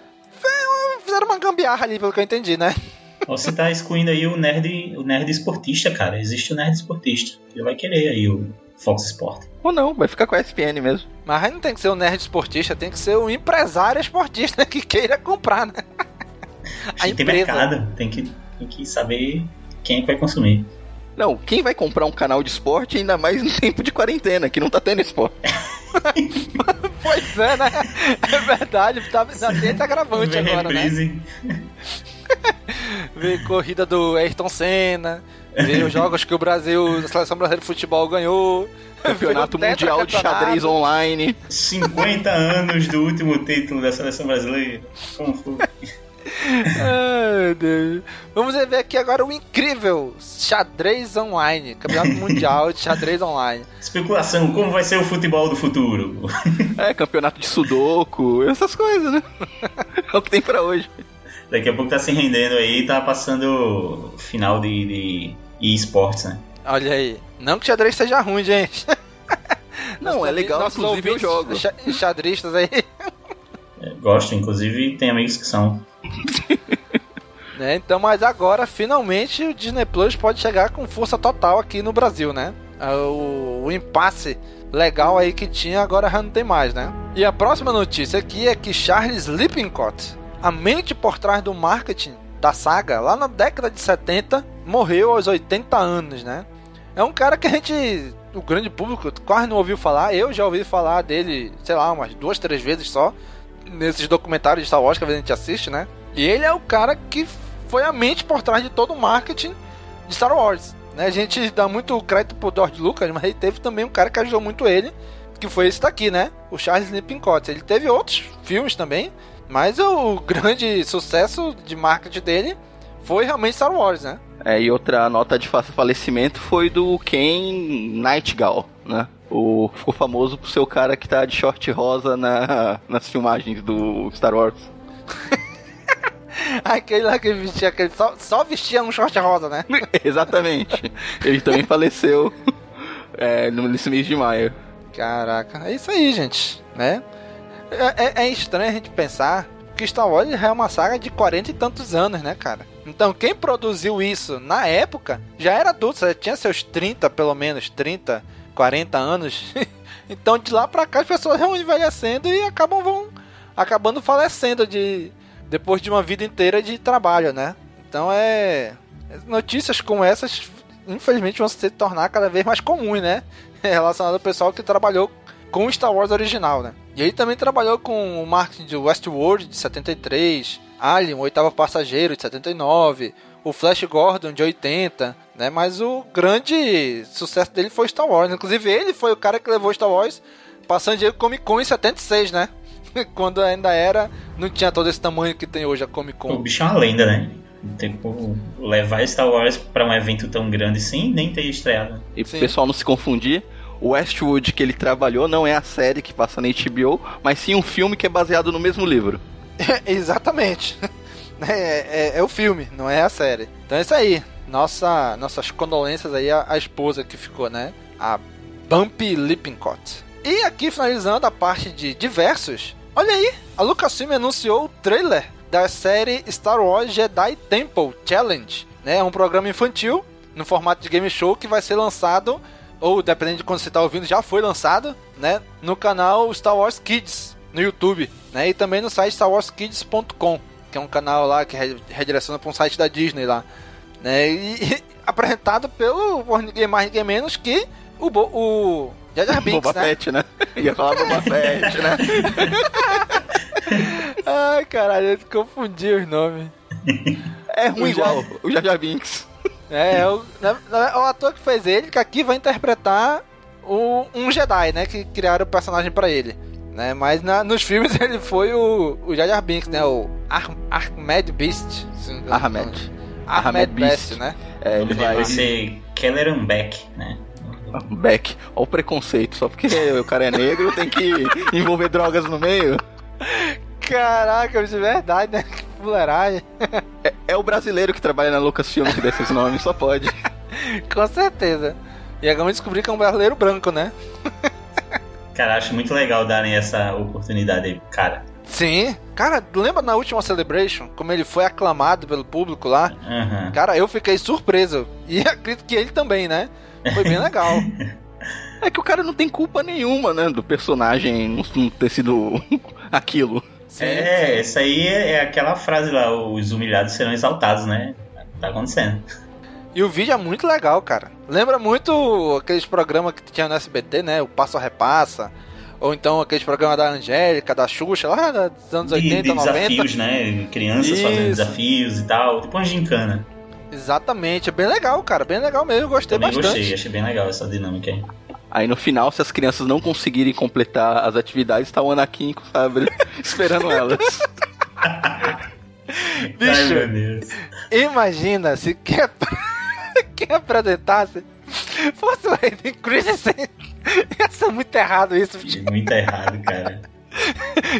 Speaker 2: Fizeram uma gambiarra ali, pelo que eu entendi, né?
Speaker 4: Você tá excluindo aí o nerd, o nerd esportista, cara. Existe o nerd esportista. Ele vai querer aí o Fox Sport.
Speaker 3: Ou não, vai ficar com a ESPN mesmo.
Speaker 2: Mas não tem que ser um nerd esportista, tem que ser um empresário esportista que queira comprar, né?
Speaker 4: Acho que tem mercado. Tem que, tem que saber quem é que vai consumir.
Speaker 3: Não, quem vai comprar um canal de esporte ainda mais no tempo de quarentena, que não tá tendo esporte?
Speaker 2: Pois é, né? É verdade, tá, tem esse agravante agora, né?
Speaker 4: reprise.
Speaker 2: Ver corrida do Ayrton Senna, ver os jogos que o Brasil, a seleção brasileira de futebol ganhou.
Speaker 3: Campeonato Mundial de. Xadrez Online.
Speaker 4: 50 anos do último título da seleção brasileira. Como foi?
Speaker 2: Ai, meu Deus. Vamos ver aqui agora o incrível xadrez online, campeonato mundial de xadrez online.
Speaker 4: Especulação, como vai ser o futebol do futuro?
Speaker 3: É, campeonato de Sudoku, essas coisas, né? É o que tem pra hoje.
Speaker 4: Daqui a pouco tá se rendendo aí, tá passando final de, de esportes, né?
Speaker 2: Olha aí, não que xadrez seja ruim, gente.
Speaker 3: Não, é legal, inclusive eu jogo.
Speaker 2: xa- Xadristas aí.
Speaker 4: Gosto, inclusive tem amigos que são.
Speaker 2: né? Então, mas agora, finalmente, o Disney Plus pode chegar com força total aqui no Brasil, né? Ah, O, o impasse legal aí que tinha, agora já não tem mais, né? E a próxima notícia aqui é que Charles Lippincott, a mente por trás do marketing da saga, lá na década de 70, morreu aos 80 anos, né? É um cara que a gente, o grande público, quase não ouviu falar. Eu já ouvi falar dele, sei lá, umas duas, três vezes só, nesses documentários de Star Wars que a gente assiste, né? E ele é o cara que foi a mente por trás de todo o marketing de Star Wars. Né? A gente dá muito crédito pro George Lucas, mas ele teve também um cara que ajudou muito ele, que foi esse daqui, né? O Charles Lippincott. Ele teve outros filmes também, mas o grande sucesso de marketing dele foi realmente Star Wars, né?
Speaker 3: É, e outra nota de fa- falecimento foi do Ken Nightgall, né? O, ficou famoso por ser o cara que tá de short rosa na, nas filmagens do Star Wars.
Speaker 2: Aquele lá que vestia, aquele só, só vestia um short rosa, né?
Speaker 3: Exatamente. Ele também faleceu é, no- nesse mês de maio.
Speaker 2: Caraca, é isso aí, gente, né? É, é- é estranho a gente pensar que Star Wars é uma saga de 40 e tantos anos, né, cara? Então, quem produziu isso na época já era adulto, já tinha seus 30, pelo menos, 30, 40 anos. então, de lá pra cá, as pessoas vão envelhecendo e acabam vão acabando falecendo de depois de uma vida inteira de trabalho, né? Então, é notícias como essas, infelizmente, vão se tornar cada vez mais comuns, né? Relacionado ao pessoal que trabalhou com o Star Wars original, né? E ele também trabalhou com o marketing de Westworld de 73, Alien, o oitavo passageiro de 79, o Flash Gordon de 80, né? Mas o grande sucesso dele foi Star Wars. Inclusive ele foi o cara que levou Star Wars pra San Diego Comic Con em 76, né? Quando ainda era, não tinha todo esse tamanho que tem hoje a Comic
Speaker 4: O
Speaker 2: Con.
Speaker 4: bicho é uma lenda, né? Tipo, levar Star Wars pra um evento tão grande sem nem ter estreado.
Speaker 3: E
Speaker 2: Sim.
Speaker 3: pro pessoal não se confundir, o Westwood que ele trabalhou não é a série que passa na HBO, mas sim um filme que é baseado no mesmo livro.
Speaker 2: Exatamente. É, é- é o filme, não é a série. Então é isso aí. Nossa, nossas condolências aí à, à esposa que ficou, né? A Bumpy Lippincott. E aqui finalizando a parte de diversos. Olha aí, a Lucasfilm anunciou o trailer da série Star Wars Jedi Temple Challenge, né? É um programa infantil no formato de game show que vai ser lançado ou dependendo de quando você está ouvindo, já foi lançado, né? No canal Star Wars Kids no YouTube, né? E também no site StarWarsKids.com, que é um canal lá que redireciona para um site da Disney lá, né? E, e apresentado pelo por ninguém mais ninguém menos que o Bo, o Jar Jar Binks,
Speaker 3: Boba
Speaker 2: né?
Speaker 3: Fett, né? Ia falar Boba Fett, né?
Speaker 2: Ai, caralho, eu confundi os nomes.
Speaker 3: É ruim igual, o Jar Jar Binks.
Speaker 2: É, é o, é o ator que fez ele, que aqui vai interpretar o, um Jedi, né? Que criaram o personagem pra ele. Né? Mas na- nos filmes ele foi o, o Jar Jar Binks, né? O Ar, Ahmed Beast.
Speaker 3: Ahmed.
Speaker 2: Ahmed
Speaker 3: Ahmed
Speaker 2: Beast,
Speaker 3: Beast.
Speaker 2: né?
Speaker 3: É, ele vai...
Speaker 4: ser Kelleran Beck, né?
Speaker 3: Beck. Olha o preconceito. Só porque o cara é negro tem que envolver drogas no meio.
Speaker 2: Caraca, de verdade, né? Fuleiragem.
Speaker 3: É, é o brasileiro que trabalha na Lucasfilm que dá esses nomes, só pode.
Speaker 2: Com certeza. E agora descobrir que é um brasileiro branco, né?
Speaker 4: Cara, acho muito legal darem essa oportunidade aí, cara.
Speaker 2: Sim. Cara, lembra na última Celebration, como ele foi aclamado pelo público lá?
Speaker 4: Aham.
Speaker 2: Cara, eu fiquei surpreso. E acredito que ele também, né? Foi bem legal.
Speaker 3: É que o cara não tem culpa nenhuma, né? Do personagem não ter sido aquilo.
Speaker 2: Sim,
Speaker 4: é, essa aí é é aquela frase lá, os humilhados serão exaltados, né? Tá acontecendo.
Speaker 2: E o vídeo é muito legal, cara. Lembra muito aqueles programas que tinha no SBT, né? O Passo a Repassa. Ou então aqueles programas da Angélica, da Xuxa, lá dos anos
Speaker 4: De,
Speaker 2: 80,
Speaker 4: de
Speaker 2: 90.
Speaker 4: desafios, né? Crianças fazendo
Speaker 2: Isso.
Speaker 4: desafios e tal. Tipo uma gincana.
Speaker 2: Exatamente, é bem legal, cara. Bem legal mesmo, gostei
Speaker 4: Também
Speaker 2: bastante.
Speaker 4: gostei, achei bem legal essa dinâmica aí.
Speaker 3: Aí no final, se as crianças não conseguirem completar as atividades, tá o Anakin com o sabre esperando elas.
Speaker 2: Bicho.
Speaker 4: Ai.
Speaker 2: Imagina se quem, ap- quem apresentasse fosse o Hayden Christensen. Ia ser muito errado isso. bicho.
Speaker 4: Muito errado, cara.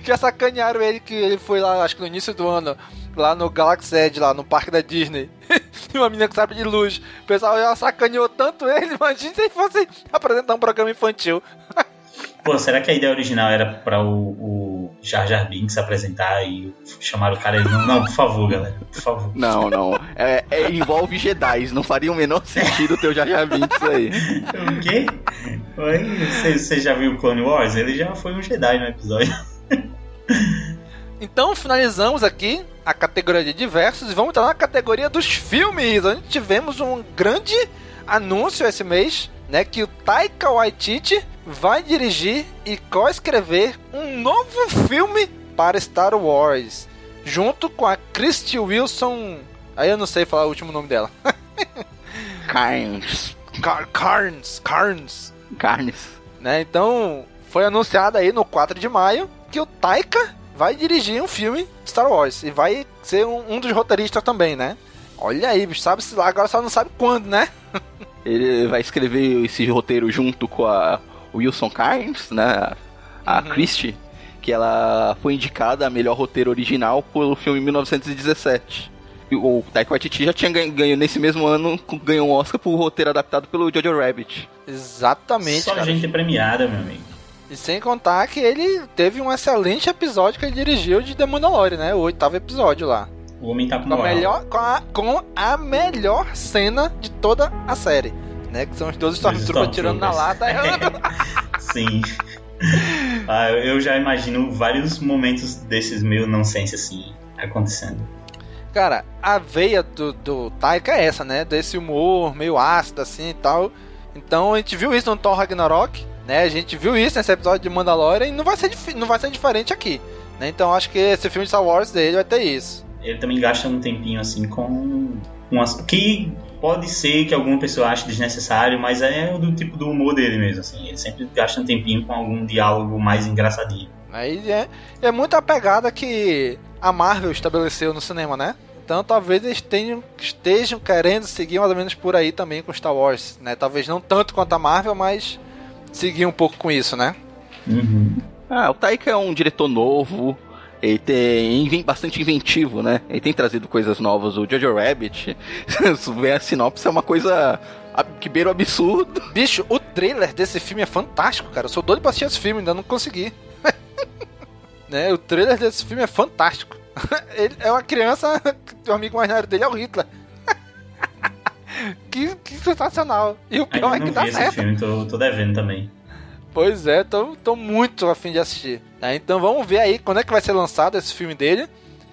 Speaker 2: Já sacanearam ele que ele foi lá, acho que no início do ano, lá no Galaxy Edge, lá no parque da Disney. e uma menina que sabe de luz. O pessoal já sacaneou tanto ele, imagina se ele fosse apresentar um programa infantil.
Speaker 4: Pô, será que a ideia original era pra o, o Jar Jar Binks apresentar e chamar o cara e não, não, por favor, galera, por favor.
Speaker 3: Não, não. É, é, envolve Jedi, não faria o menor sentido ter o Jar Jar Binks aí.
Speaker 4: O quê? Oi? Você, você já viu Clone Wars? Ele já foi um Jedi no episódio.
Speaker 2: Então finalizamos aqui a categoria de diversos e vamos entrar na categoria dos filmes, onde tivemos um grande anúncio esse mês, né, que o Taika Waititi vai dirigir e co-escrever um novo filme para Star Wars, junto com a Christy Wilson, aí eu não sei falar o último nome dela,
Speaker 3: Carnes.
Speaker 2: Car Carnes, Carnes,
Speaker 3: Carnes.
Speaker 2: né? Então, foi anunciado aí no 4 de maio que o Taika vai dirigir um filme Star Wars e vai ser um, um dos roteiristas também, né? Olha aí, bicho, sabe se lá, agora só não sabe quando, né?
Speaker 3: Ele vai escrever esse roteiro junto com a Wilson Carnes, né? A
Speaker 2: Uhum.
Speaker 3: Christie, que ela foi indicada a melhor roteiro original pelo filme 1917. E o Taika Waititi já tinha ganho, ganho nesse mesmo ano, ganhou um Oscar por roteiro adaptado pelo Jojo Rabbit.
Speaker 2: Exatamente,
Speaker 4: Só
Speaker 2: cara.
Speaker 4: gente premiada, meu amigo.
Speaker 2: E sem contar que ele teve um excelente episódio que ele dirigiu de The Mandalorian, né? O oitavo episódio lá.
Speaker 4: O homem tá com
Speaker 2: Com a melhor, com a, com a melhor cena de toda a série. Né? Que são os dois Stormtroopers tirando na lata.
Speaker 4: Sim. Ah, eu eu já imagino vários momentos desses meio nonsense assim acontecendo.
Speaker 2: Cara, a veia do, do Taika é essa, né? Desse humor meio ácido assim e tal. Então a gente viu isso no Thor Ragnarok, né? A gente viu isso nesse episódio de Mandalorian e não vai ser, não vai ser diferente aqui. Né? Então acho que esse filme de Star Wars dele vai ter isso.
Speaker 4: Ele também gasta um tempinho assim com umas que pode ser que alguma pessoa ache desnecessário, mas é do tipo do humor dele mesmo assim. Ele sempre gasta um tempinho com algum diálogo mais engraçadinho.
Speaker 2: Aí é, é muito a pegada que a Marvel estabeleceu no cinema, né? Então talvez eles tenham, estejam querendo seguir mais ou menos por aí também com Star Wars, né? Talvez não tanto quanto a Marvel, mas seguir um pouco com isso, né?
Speaker 4: Uhum.
Speaker 3: Ah, o Taika é um diretor novo, ele tem bastante inventivo, né? Ele tem trazido coisas novas. O Jojo Rabbit, se ver a sinopse, é uma coisa que beira o absurdo.
Speaker 2: Bicho, o trailer desse filme é fantástico, cara. Eu sou doido pra assistir esse filme, ainda não consegui. né? O trailer desse filme é fantástico. Ele é uma criança, o amigo imaginário dele é o Hitler. Que, que sensacional. E o pior é que
Speaker 4: esse
Speaker 2: certo.
Speaker 4: filme, tô, tô devendo também.
Speaker 2: Pois é, tô, tô muito afim de assistir. né? Então vamos ver aí quando é que vai ser lançado esse filme dele.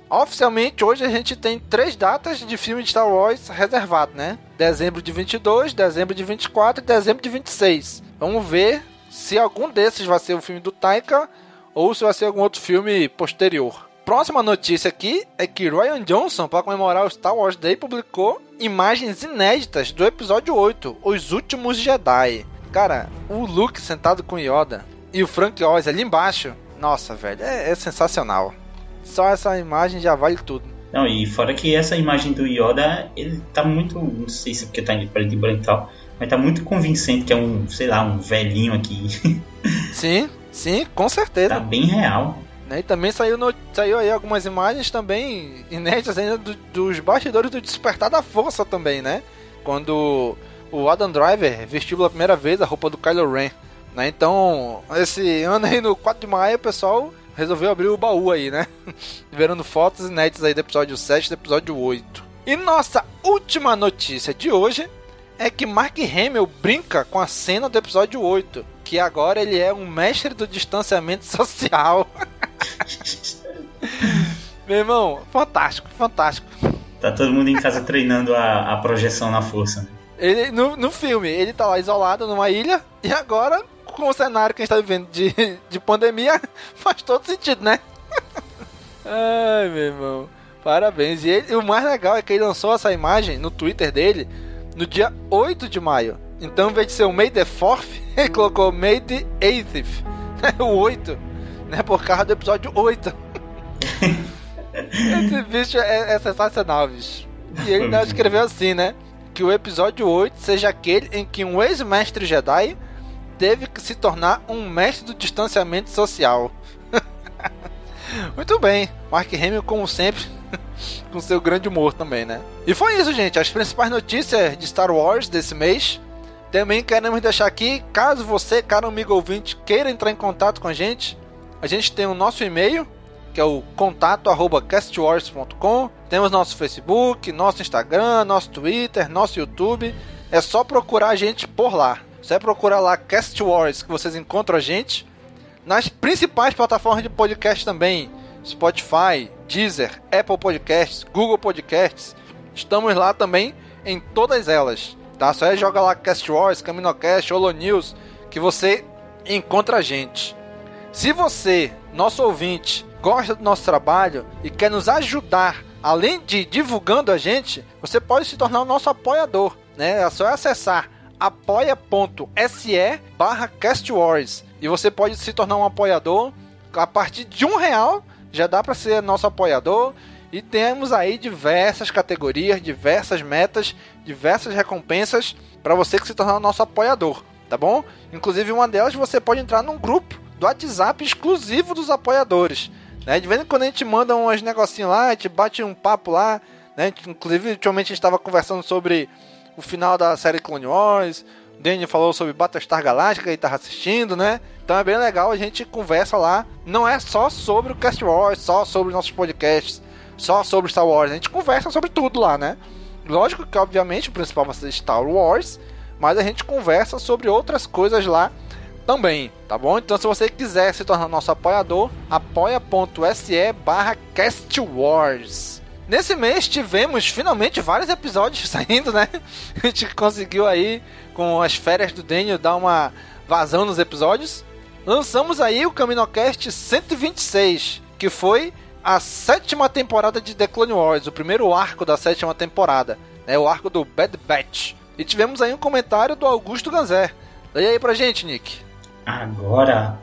Speaker 2: Oficialmente, hoje a gente tem três datas de filme de Star Wars reservado, né? Dezembro de 22, dezembro de 24 e dezembro de 26. Vamos ver se algum desses vai ser o filme do Taika ou se vai ser algum outro filme posterior. Próxima notícia aqui é que Ryan Johnson, para comemorar o Star Wars Day, publicou imagens inéditas do episódio 8, Os Últimos Jedi. Cara, o Luke sentado com Yoda e o Frank Oz ali embaixo, nossa, velho, é, é sensacional. Só essa imagem já vale tudo.
Speaker 4: Não, e fora que essa imagem do Yoda, ele tá muito. Não sei se é porque tá em preto e branco e tal, mas tá muito convincente que é um, sei lá, um velhinho aqui.
Speaker 2: Sim, sim, com certeza.
Speaker 4: tá bem real.
Speaker 2: Né? E também saiu, no- saiu aí algumas imagens também inéditas ainda do- dos bastidores do Despertar da Força também, né? Quando o Adam Driver vestiu pela primeira vez a roupa do Kylo Ren. Né? Então, esse ano aí no 4 de maio, o pessoal resolveu abrir o baú aí, né? Verando fotos inéditas aí do episódio 7 e do episódio 8. E nossa última notícia de hoje é que Mark Hamill brinca com a cena do episódio 8, que agora ele é um mestre do distanciamento social. Meu irmão, fantástico, fantástico.
Speaker 4: Tá todo mundo em casa treinando a, a projeção na força. né?
Speaker 2: Ele, no, no filme, ele tá lá isolado numa ilha, e agora, com o cenário que a gente tá vivendo de, de pandemia, faz todo sentido, né? Ai, meu irmão. Parabéns. E ele- o mais legal é que ele lançou essa imagem no Twitter dele no dia 8 de maio. Então, em vez de ser o May the 4th, ele colocou May the 8th. o 8. Né, por causa do episódio 8. Esse bicho é, é sensacional, bicho. E ele ainda escreveu assim, né? Que o episódio 8 seja aquele em que um ex-mestre Jedi teve que se tornar um mestre do distanciamento social. Muito bem, Mark Hamill, como sempre, com seu grande humor também, né? E foi isso, gente. As principais notícias de Star Wars desse mês. Também queremos deixar aqui, caso você, caro amigo ouvinte, queira entrar em contato com a gente, a gente tem o nosso e-mail, que é o contato arroba castwars.com. Temos nosso Facebook, nosso Instagram, nosso Twitter, nosso YouTube. É só procurar a gente por lá. Você procurar lá Cast Wars que vocês encontram a gente. Nas principais plataformas de podcast também: Spotify, Deezer, Apple Podcasts, Google Podcasts. Estamos lá também em todas elas. Tá? Só é joga lá Cast Wars, Caminocast, Holo News que você encontra a gente. Se você, nosso ouvinte, gosta do nosso trabalho e quer nos ajudar, além de divulgando a gente, você pode se tornar o nosso apoiador. Né? É só acessar apoia.se barra e você pode se tornar um apoiador a partir de um real já dá para ser nosso apoiador e temos aí diversas categorias, diversas metas, diversas recompensas para você que se tornar nosso apoiador, tá bom? Inclusive uma delas você pode entrar num grupo do WhatsApp exclusivo dos apoiadores. Né? De vez em quando a gente manda uns negocinhos lá, a gente bate um papo lá. Né? Inclusive, ultimamente a gente estava conversando sobre o final da série Clone Wars. O Danny falou sobre Battlestar Galactica, que ele estava assistindo, né? Então é bem legal, a gente conversa lá. Não é só sobre o Cast Wars, só sobre os nossos podcasts, só sobre Star Wars. A gente conversa sobre tudo lá, né? Lógico que, obviamente, o principal vai ser Star Wars, mas a gente conversa sobre outras coisas lá também, tá bom? Então se você quiser se tornar nosso apoiador, apoia.se barra castwars. Nesse mês tivemos finalmente vários episódios saindo, né? A gente conseguiu aí, com as férias do Daniel, dar uma vazão nos episódios. Lançamos aí o CaminoCast 126, que foi a sétima temporada de The Clone Wars, o primeiro arco da sétima temporada, né? O arco do Bad Batch. E tivemos aí um comentário do Augusto Ganzé. Leia aí pra gente, Nick.
Speaker 4: Agora,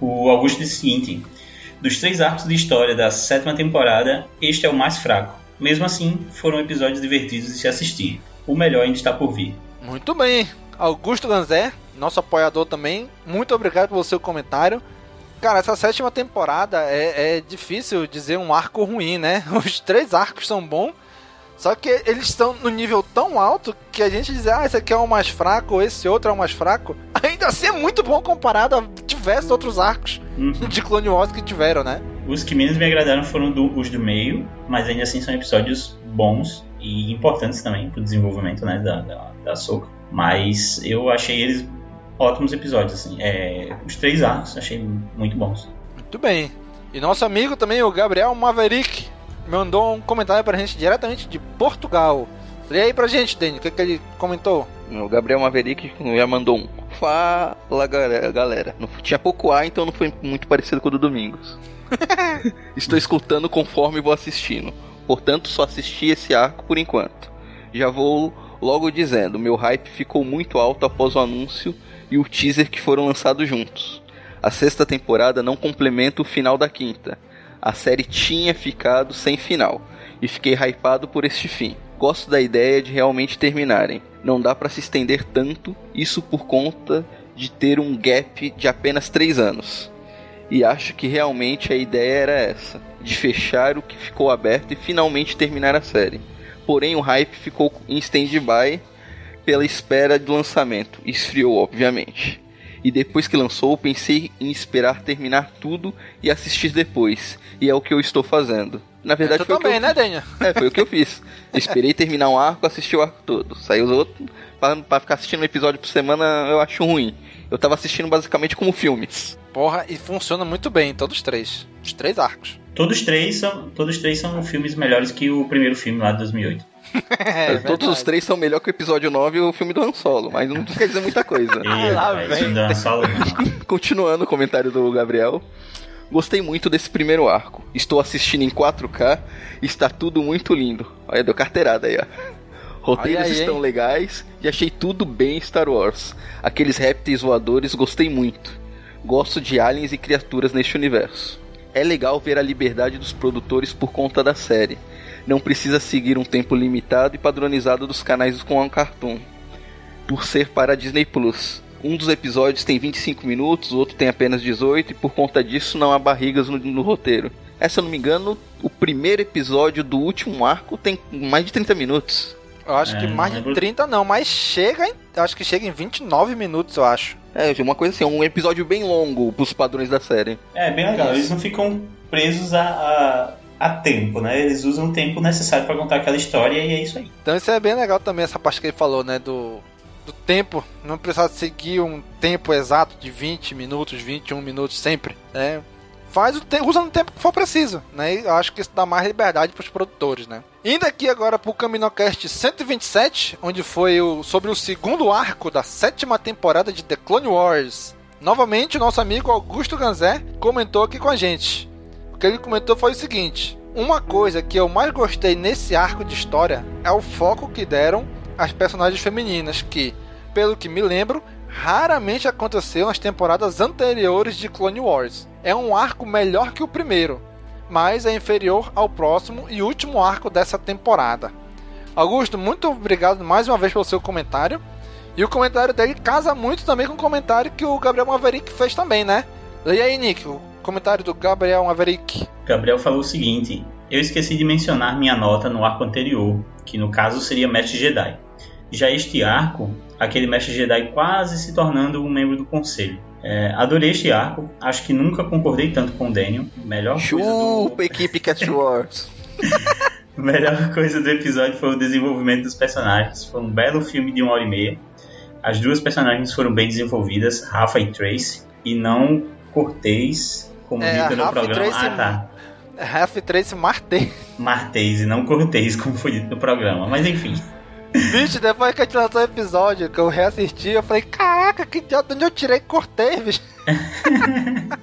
Speaker 4: o Augusto disse o seguinte: dos três arcos de história da sétima temporada, este é o mais fraco. Mesmo assim, foram episódios divertidos de se assistir. O melhor ainda está por vir.
Speaker 2: Muito bem, Augusto Ganzé, nosso apoiador também. Muito obrigado pelo seu comentário. Cara, essa sétima temporada é, é difícil dizer um arco ruim, né? Os três arcos são bons, só que eles estão no nível tão alto que a gente diz, ah, esse aqui é o mais fraco, esse outro é o mais fraco. Ainda assim é muito bom comparado a diversos outros arcos
Speaker 4: Uhum.
Speaker 2: de Clone Wars que tiveram, né?
Speaker 4: Os que menos me agradaram foram do- os do meio, mas ainda assim são episódios bons e importantes também para o desenvolvimento né, da, da, da Soca. Mas eu achei eles ótimos episódios, assim. É, os três arcos achei muito bons.
Speaker 2: Muito bem. E nosso amigo também, o Gabriel Maverick, mandou um comentário pra gente diretamente de Portugal. Lê aí pra gente, Dani, o que, que ele comentou?
Speaker 3: O Gabriel Maverick já mandou um. Fala galera. Não, tinha pouco ar, então não foi muito parecido com o do Domingos. Estou escutando conforme vou assistindo. Portanto, só assisti esse arco por enquanto. Já vou logo dizendo, meu hype ficou muito alto após o anúncio e o teaser que foram lançados juntos. A sexta temporada não complementa o final da quinta. A série tinha ficado sem final e fiquei hypado por este fim. Gosto da ideia de realmente terminarem. Não dá para se estender tanto, isso por conta de ter um gap de apenas 3 anos. E acho que realmente a ideia era essa, de fechar o que ficou aberto e finalmente terminar a série. Porém, o hype ficou em stand-by pela espera do lançamento. Esfriou, obviamente. E depois que lançou, pensei em esperar terminar tudo e assistir depois. E é o que eu estou fazendo. Na verdade,
Speaker 2: tu
Speaker 3: foi
Speaker 2: também,
Speaker 3: o que eu
Speaker 2: né, Daniel?
Speaker 3: É, foi o que eu fiz. Esperei terminar um arco, assisti o arco todo. Saiu os outros. Pra, pra ficar assistindo um episódio por semana, eu acho ruim. Eu tava assistindo basicamente como filmes.
Speaker 2: Porra, e funciona muito bem, todos três. Os três arcos.
Speaker 4: Todos três são, todos três são filmes melhores que o primeiro filme lá de 2008.
Speaker 2: É,
Speaker 3: Todos os três são melhor que o episódio 9 e o filme do Han Solo, mas não quer dizer muita coisa.
Speaker 4: E,
Speaker 2: lá vem.
Speaker 4: Solo.
Speaker 3: Continuando o comentário do Gabriel. Gostei muito desse primeiro arco. Estou assistindo em 4K e está tudo muito lindo. Olha, deu carteirada aí, ó. Roteiros
Speaker 2: aí,
Speaker 3: estão
Speaker 2: hein?
Speaker 3: legais e achei tudo bem Star Wars. Aqueles répteis voadores gostei muito. Gosto de aliens e criaturas neste universo. É legal ver a liberdade dos produtores por conta da série. Não precisa seguir um tempo limitado e padronizado dos canais com a Cartoon. Por ser para a Disney Plus. Um dos episódios tem 25 minutos, o outro tem apenas 18 e por conta disso não há barrigas no, no roteiro. É, se eu não me engano, o primeiro episódio do último arco tem mais de 30 minutos.
Speaker 2: Eu acho
Speaker 4: É,
Speaker 2: que mais de
Speaker 4: lembro.
Speaker 2: 30 não, mas chega em. eu Acho que chega em 29 minutos, eu acho.
Speaker 3: É, uma coisa assim, um episódio bem longo pros padrões da série.
Speaker 4: É, bem legal.
Speaker 2: Isso.
Speaker 4: Eles não ficam presos a, a, a tempo, né? Eles usam o tempo necessário pra contar aquela história e é isso aí.
Speaker 2: Então isso é bem legal também, essa parte que ele falou, né? Do, do tempo. Não precisar seguir um tempo exato de 20 minutos, 21 minutos sempre, né? Faz o tempo, usa no tempo que for preciso, né? E eu acho que isso dá mais liberdade pros produtores, né? Indo aqui agora pro Caminocast 127, onde foi o, sobre o segundo arco da sétima temporada de The Clone Wars. Novamente, o nosso amigo Augusto Ganzé comentou aqui com a gente. Que ele comentou foi o seguinte: Uma coisa que eu mais gostei nesse arco de história é o foco que deram às personagens femininas, que, pelo que me lembro, raramente aconteceu nas temporadas anteriores de Clone Wars. É um arco melhor que o primeiro, mas é inferior ao próximo e último arco dessa temporada. Augusto, muito obrigado mais uma vez pelo seu comentário. E o comentário dele casa muito também com o comentário que o Gabriel Maverick fez também, né? Leia aí, Nick, comentário do Gabriel Maverick.
Speaker 4: Gabriel falou o seguinte: Eu esqueci de mencionar minha nota no arco anterior, que no caso seria Mestre Jedi. Já este arco, aquele Mestre Jedi quase se tornando um membro do conselho. É, adorei este arco, acho que nunca concordei tanto com o Daniel. Melhor coisa do,
Speaker 3: Chupa, equipe Cast Wars.
Speaker 4: Melhor coisa do episódio foi o desenvolvimento dos personagens. Foi um belo filme de uma hora e meia. As duas personagens foram bem desenvolvidas, Rafa e Trace, e não Cortez, como
Speaker 2: É,
Speaker 4: dito no programa.
Speaker 2: Trace-
Speaker 4: Ah, tá.
Speaker 2: Ref 3 Martei.
Speaker 4: Martez e não Cortez, como foi dito no programa. Mas enfim.
Speaker 2: Bicho, depois que a gente lançou o episódio, que eu reassisti, eu falei, caraca, que de onde eu tirei Cortez, bicho?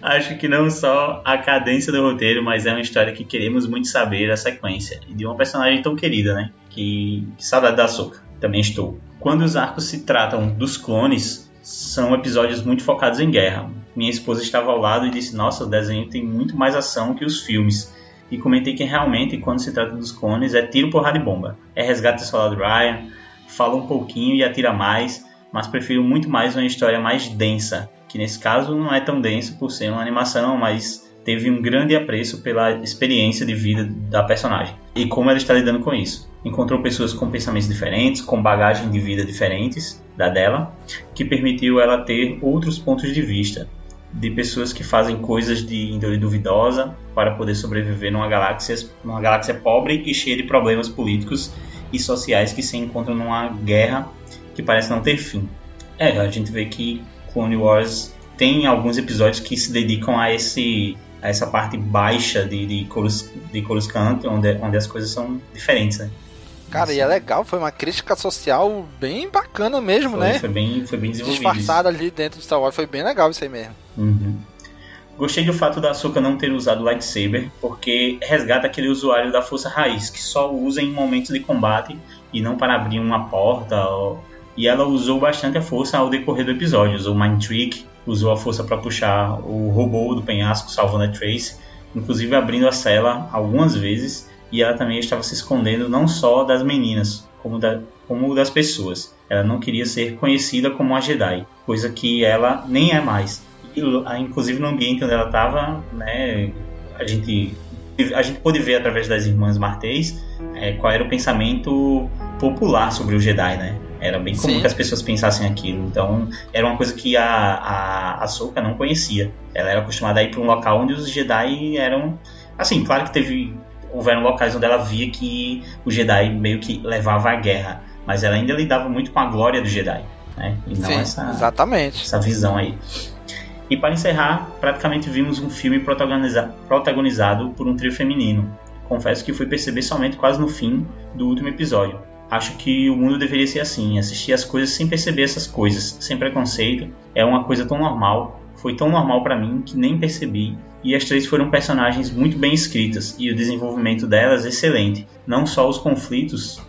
Speaker 4: Acho que não só a cadência do roteiro, mas é uma história que queremos muito saber a sequência. E de uma personagem tão querida, né? Que, que saudade da Soca. Também estou. Quando os arcos se tratam dos clones, são episódios muito focados em guerra. Minha esposa estava ao lado e disse: Nossa, o desenho tem muito mais ação que os filmes. E comentei que realmente, quando se trata dos clones, é tiro, porrada e bomba. É resgate do soldado Ryan, fala um pouquinho e atira mais, mas prefiro muito mais uma história mais densa, que nesse caso não é tão densa por ser uma animação, mas teve um grande apreço pela experiência de vida da personagem e como ela está lidando com isso. Encontrou pessoas com pensamentos diferentes, com bagagem de vida diferentes da dela, que permitiu ela ter outros pontos de vista. De pessoas que fazem coisas de índole duvidosa para poder sobreviver numa galáxia, numa galáxia pobre e cheia de problemas políticos e sociais que se encontram numa guerra que parece não ter fim. É, a gente vê que Clone Wars tem alguns episódios que se dedicam a esse a essa parte baixa de, de Coruscant, de Coruscant onde, onde as coisas são diferentes, né?
Speaker 2: Cara, e é legal, foi uma crítica social bem bacana mesmo,
Speaker 4: foi,
Speaker 2: né?
Speaker 4: Foi bem, foi bem desenvolvido.
Speaker 2: Disfarçada ali dentro de Star Wars, foi bem legal isso aí mesmo.
Speaker 4: Uhum. Gostei do fato da Ahsoka não ter usado lightsaber, porque resgata aquele usuário da força raiz, que só usa em momentos de combate e não para abrir uma porta. Ou... E ela usou bastante a força ao decorrer do episódio. Usou Mind Trick, usou a força para puxar o robô do penhasco, salvando a Trace, inclusive abrindo a cela algumas vezes. E ela também estava se escondendo não só das meninas, como, da, como das pessoas. Ela não queria ser conhecida como uma Jedi, coisa que ela nem é mais inclusive no ambiente onde ela estava, né, a gente a gente pôde ver através das irmãs Martês é, qual era o pensamento popular sobre o Jedi, né? Era bem comum Sim. que as pessoas pensassem aquilo. Então, era uma coisa que a, a, a Soka não conhecia. Ela era acostumada a ir para um local onde os Jedi eram. Assim, claro que teve. Houveram locais onde ela via que o Jedi meio que levava à guerra. Mas ela ainda lidava muito com a glória do Jedi. Né? E não
Speaker 2: Sim,
Speaker 4: essa,
Speaker 2: exatamente.
Speaker 4: essa visão aí. E para encerrar, praticamente vimos um filme protagoniza protagonizado por um trio feminino. Confesso que fui perceber somente quase no fim do último episódio. Acho que o mundo deveria ser assim, assistir as coisas sem perceber essas coisas, sem preconceito. É uma coisa tão normal, foi tão normal para mim que nem percebi. E as três foram personagens muito bem escritas e o desenvolvimento delas excelente. Não só os conflitos,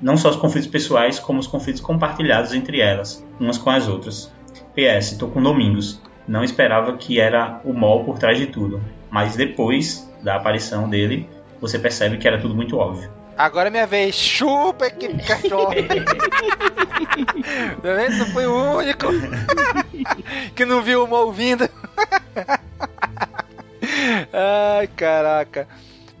Speaker 4: não só os conflitos pessoais, como os conflitos compartilhados entre elas, umas com as outras. PS, tô com Domingos não esperava que era o Mol por trás de tudo. Mas depois da aparição dele, você percebe que era tudo muito óbvio.
Speaker 2: Agora é minha vez. Chupa, que cachorro. Tá não foi o único que não viu o Mol vindo. Ai, caraca.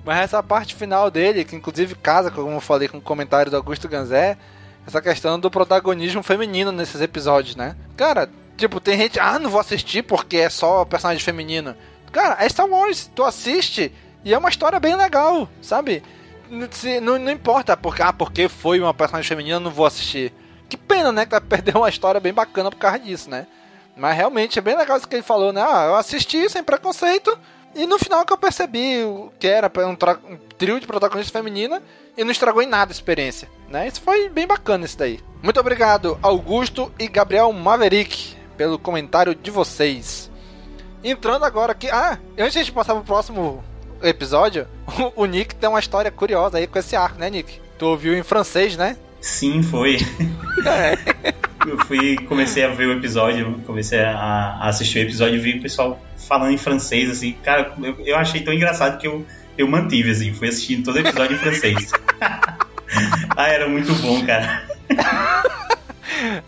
Speaker 2: Mas essa parte final dele, que inclusive casa, como eu falei com o comentário do Augusto Ganzé, essa questão do protagonismo feminino nesses episódios, né? Cara, Tipo, tem gente, ah, não vou assistir porque é só personagem feminino. Cara, é Star Wars, tu assiste e é uma história bem legal, sabe? Se, não, não importa porque, ah, porque foi uma personagem feminina, não vou assistir. Que pena, né? Que vai perder uma história bem bacana por causa disso, né? Mas realmente é bem legal isso que ele falou, né? Ah, eu assisti sem preconceito. E no final que eu percebi que era um, um trio de protagonistas feminina e não estragou em nada a experiência, né? Isso foi bem bacana isso daí. Muito obrigado, Augusto e Gabriel Maverick pelo comentário de vocês. Entrando agora aqui. Ah, antes de passar pro próximo episódio, o, Nick tem uma história curiosa aí com esse arco, né, Nick? Tu ouviu em francês, né?
Speaker 4: Sim, foi. É. eu fui, comecei a ver o episódio, comecei a, assistir o episódio e vi o pessoal falando em francês, assim, cara, eu, eu achei tão engraçado que eu, eu mantive, assim, fui assistindo todo o episódio em francês. ah, era muito bom, cara.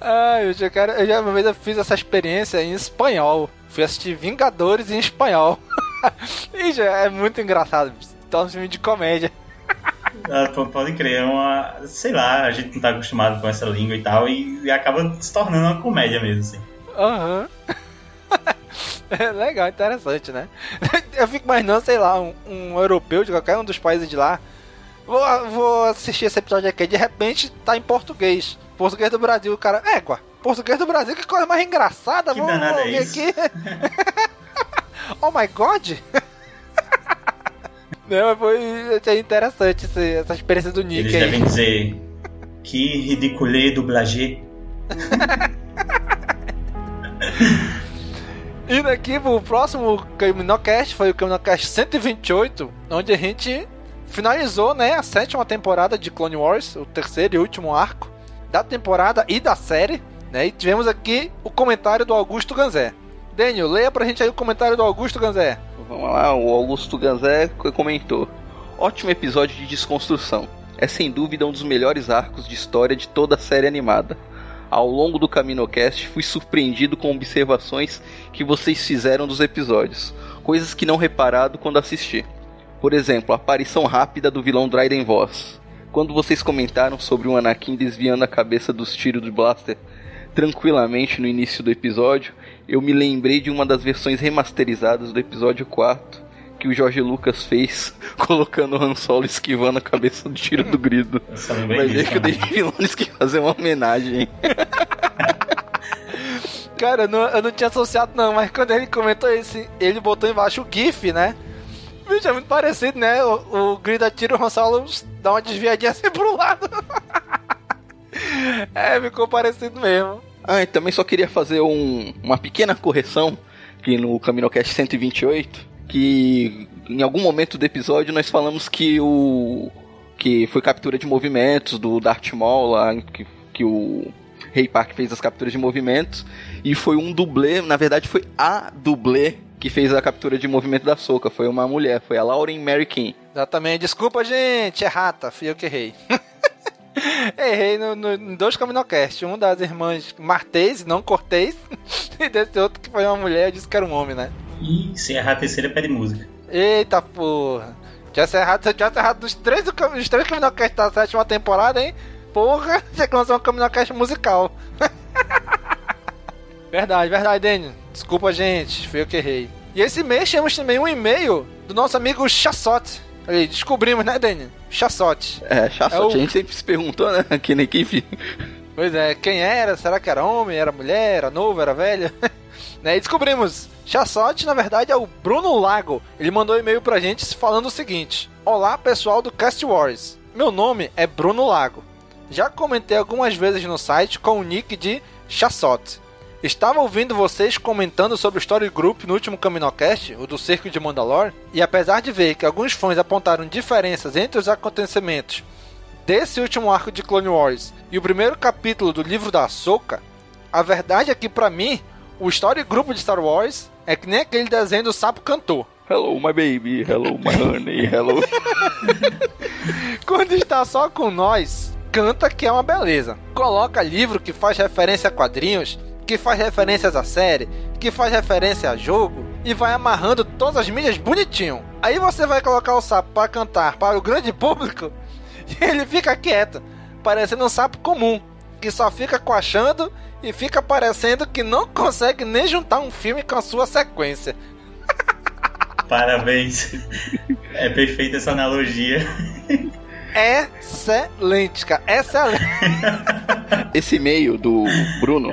Speaker 2: Ai, eu já, quero, eu já uma vez eu fiz essa experiência em espanhol. Fui assistir Vingadores em espanhol. e já é muito engraçado. Tá um filme de comédia.
Speaker 4: Ah, pode crer, é uma. Sei lá, a gente não tá acostumado com essa língua e tal, e, acaba se tornando uma comédia mesmo, assim.
Speaker 2: Aham. Uhum. legal, interessante, né? Eu fico imaginando, sei lá, um, um, europeu de qualquer um dos países de lá. Vou, vou assistir esse episódio aqui, de repente tá em português. Português do Brasil, o cara. Égua, português do Brasil, que coisa mais engraçada,
Speaker 4: que vamos, vamos é aqui.
Speaker 2: oh my god! Não, foi interessante essa experiência do Nick
Speaker 4: Eles
Speaker 2: aí.
Speaker 4: devem dizer que ridiculé dublagé.
Speaker 2: Indo aqui pro próximo Caminocast, foi o Caminocast 128, onde a gente finalizou né, a sétima temporada de Clone Wars, o terceiro e último arco da temporada e da série, né? E tivemos aqui o comentário do Augusto Ganzé. Daniel, leia pra gente aí o comentário do Augusto Ganzé.
Speaker 3: Vamos lá, o Augusto Ganzé comentou: Ótimo episódio de desconstrução. É sem dúvida um dos melhores arcos de história de toda a série animada. Ao longo do CaminoCast, fui surpreendido com observações que vocês fizeram dos episódios, coisas que não reparado quando assisti. Por exemplo, a aparição rápida do vilão Dryden Voss, quando vocês comentaram sobre o Anakin desviando a cabeça dos tiros do blaster tranquilamente no início do episódio, eu me lembrei de uma das versões remasterizadas do episódio 4 que o Jorge Lucas fez, colocando o Han Solo esquivando a cabeça do tiro do grido. Vai ver que o Dave Filoni quis fazer uma homenagem.
Speaker 2: Cara, eu não, eu não tinha associado não, mas quando ele comentou esse, ele botou embaixo o GIF, né? Bicho, é muito parecido, né? O, o grido atira o Han Solo dá uma desviadinha assim pro lado. é, ficou parecido mesmo.
Speaker 3: Ah, e também só queria fazer um, uma pequena correção aqui no CaminoCast 128, que em algum momento do episódio nós falamos que o que foi captura de movimentos do Darth Maul lá, que, que o Rei Park fez as capturas de movimentos e foi um dublê, na verdade foi a dublê que fez a captura de movimento da Soca, foi uma mulher, foi a Lauren Mary King.
Speaker 2: Exatamente, desculpa gente, é rata, fui eu que errei. Errei no, no, em dois Caminocast. Um das irmãs Martês, não Cortês. E desse outro que foi uma mulher e disse que era um homem, né?
Speaker 4: E se errar a terceira, pede música.
Speaker 2: Eita porra. Já se errado, já se errado dos três, dos três Caminocast da sétima temporada, hein? Porra, já que lançou um Caminocast musical. verdade, verdade, Daniel. Desculpa, gente. Fui eu que errei. E esse mês temos também um e-mail do nosso amigo Chassote. Aí, descobrimos, né, Daniel? Chassote.
Speaker 3: É, Chassote. É o... A gente sempre se perguntou, né, aqui na equipe.
Speaker 2: Pois é, quem era? Será que era homem? Era mulher? Era novo? Era velho? né, e descobrimos. Chassote, na verdade, é o Bruno Lago. Ele mandou um e-mail pra gente falando o seguinte: Olá, pessoal do Cast Wars. Meu nome é Bruno Lago. Já comentei algumas vezes no site com o nick de Chassote. Estava ouvindo vocês comentando sobre o Story Group no último Caminocast, o do Cerco de Mandalore, e apesar de ver que alguns fãs apontaram diferenças entre os acontecimentos desse último arco de Clone Wars e o primeiro capítulo do livro da Ahsoka, a verdade é que para mim, o Story Group de Star Wars é que nem aquele desenho do sapo cantor.
Speaker 3: Hello, my baby. Hello, my honey. Hello.
Speaker 2: Quando está só com nós, canta que é uma beleza. Coloca livro que faz referência a quadrinhos que faz referências à série, que faz referência a jogo e vai amarrando todas as mídias bonitinho. Aí você vai colocar o sapo para cantar para o grande público e ele fica quieto, parecendo um sapo comum, que só fica coachando e fica parecendo que não consegue nem juntar um filme com a sua sequência.
Speaker 4: Parabéns. É perfeita essa analogia.
Speaker 2: Excelente, cara. Excelente.
Speaker 3: Esse e-mail do Bruno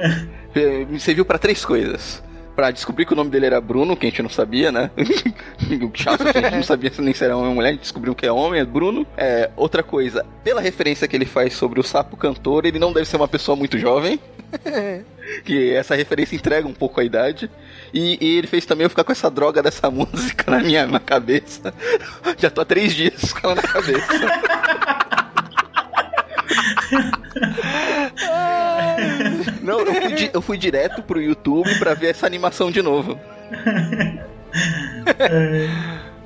Speaker 3: me serviu para três coisas. Pra descobrir que o nome dele era Bruno, que a gente não sabia, né? o chato que a gente não sabia se nem se era homem ou mulher, a gente descobriu que é homem, é Bruno. É, outra coisa, pela referência que ele faz sobre o sapo cantor, ele não deve ser uma pessoa muito jovem. que essa referência entrega um pouco a idade. E, e, ele fez também eu ficar com essa droga dessa música na minha na cabeça. Já tô há três dias com ela na cabeça. Não, eu fui, eu fui direto pro YouTube pra ver essa animação de novo.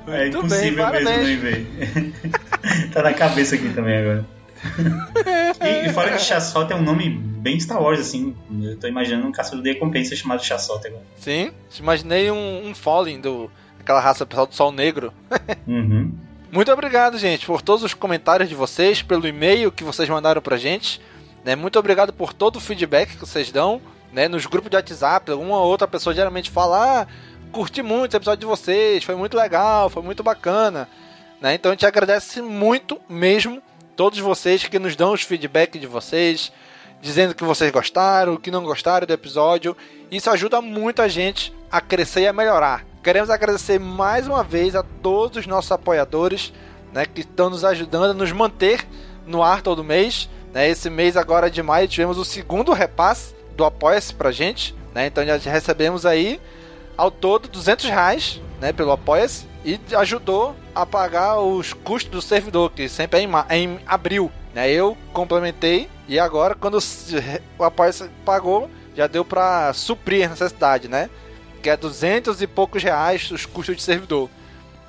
Speaker 4: É, é impossível bem, mesmo ver. tá na cabeça aqui também agora. e, e fora que Chassota é um nome bem Star Wars, assim. Eu tô imaginando um caçador de recompensa chamado Chassota agora.
Speaker 2: Sim, imaginei um, um Fallen do aquela raça pessoal do Sol Negro.
Speaker 4: uhum.
Speaker 2: Muito obrigado, gente, por todos os comentários de vocês, pelo e-mail que vocês mandaram pra gente. Né? Muito obrigado por todo o feedback que vocês dão. Né? Nos grupos de WhatsApp, alguma outra pessoa geralmente fala: ah, curti muito o episódio de vocês, foi muito legal, foi muito bacana. Né? Então a gente agradece muito mesmo todos vocês que nos dão os feedbacks de vocês, dizendo que vocês gostaram, que não gostaram do episódio. Isso ajuda muito a gente a crescer e a melhorar. Queremos agradecer mais uma vez a todos os nossos apoiadores né, que estão nos ajudando a nos manter no ar todo mês. Né? Esse mês agora de maio tivemos o segundo repasse do Apoia-se pra gente. Né? Então já recebemos aí ao todo 200 reais né, pelo Apoia-se e ajudou a pagar os custos do servidor, que sempre é em, é em abril. Né? Eu complementei e agora quando o Apoia-se pagou, já deu para suprir a necessidade, né? Que é 200 e poucos reais os custos de servidor.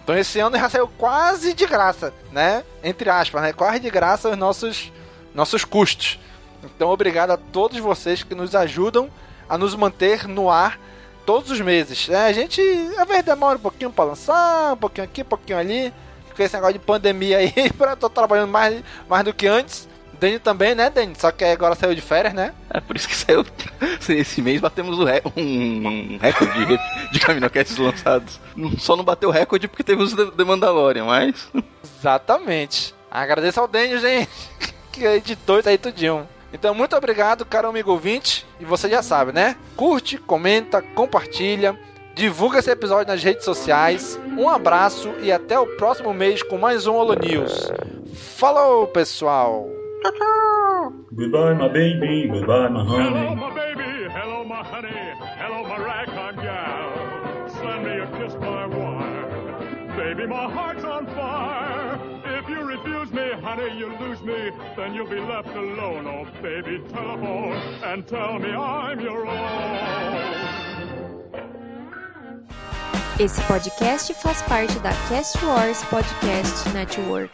Speaker 2: Então esse ano já saiu quase de graça, né? Entre aspas, né? Quase de graça os nossos nossos custos. Então, obrigado a todos vocês que nos ajudam a nos manter no ar todos os meses. É, a gente, a vezes, demora um pouquinho para lançar, um pouquinho aqui, um pouquinho ali. Com esse negócio de pandemia aí, tô trabalhando mais, mais do que antes. Dani também, né, Dani? Só que agora saiu de férias, né?
Speaker 3: É por isso que saiu. Esse mês batemos um, um, recorde de, de Caminocasts lançados. Só não bateu o recorde porque teve os The Mandalorian, mas.
Speaker 2: Exatamente. Agradeço ao Daniel, gente, que editou isso aí tudinho. Então, muito obrigado, caro amigo ouvinte. E você já sabe, né? Curte, comenta, compartilha, divulga esse episódio nas redes sociais. Um abraço e até o próximo mês com mais um Holo News. Falou, pessoal! Tchau,
Speaker 4: tchau! Goodbye, my baby. Goodbye, my honey.
Speaker 5: Hello, my baby. Hello, my honey. Hello, my ragtime gal. Send me a kiss by wire. Baby, my heart's on fire. If you refuse me, honey, you lose me. Then you'll be left alone. Oh, baby, telephone and tell me I'm your own.
Speaker 6: Esse podcast faz parte da Cast Wars Podcast Network.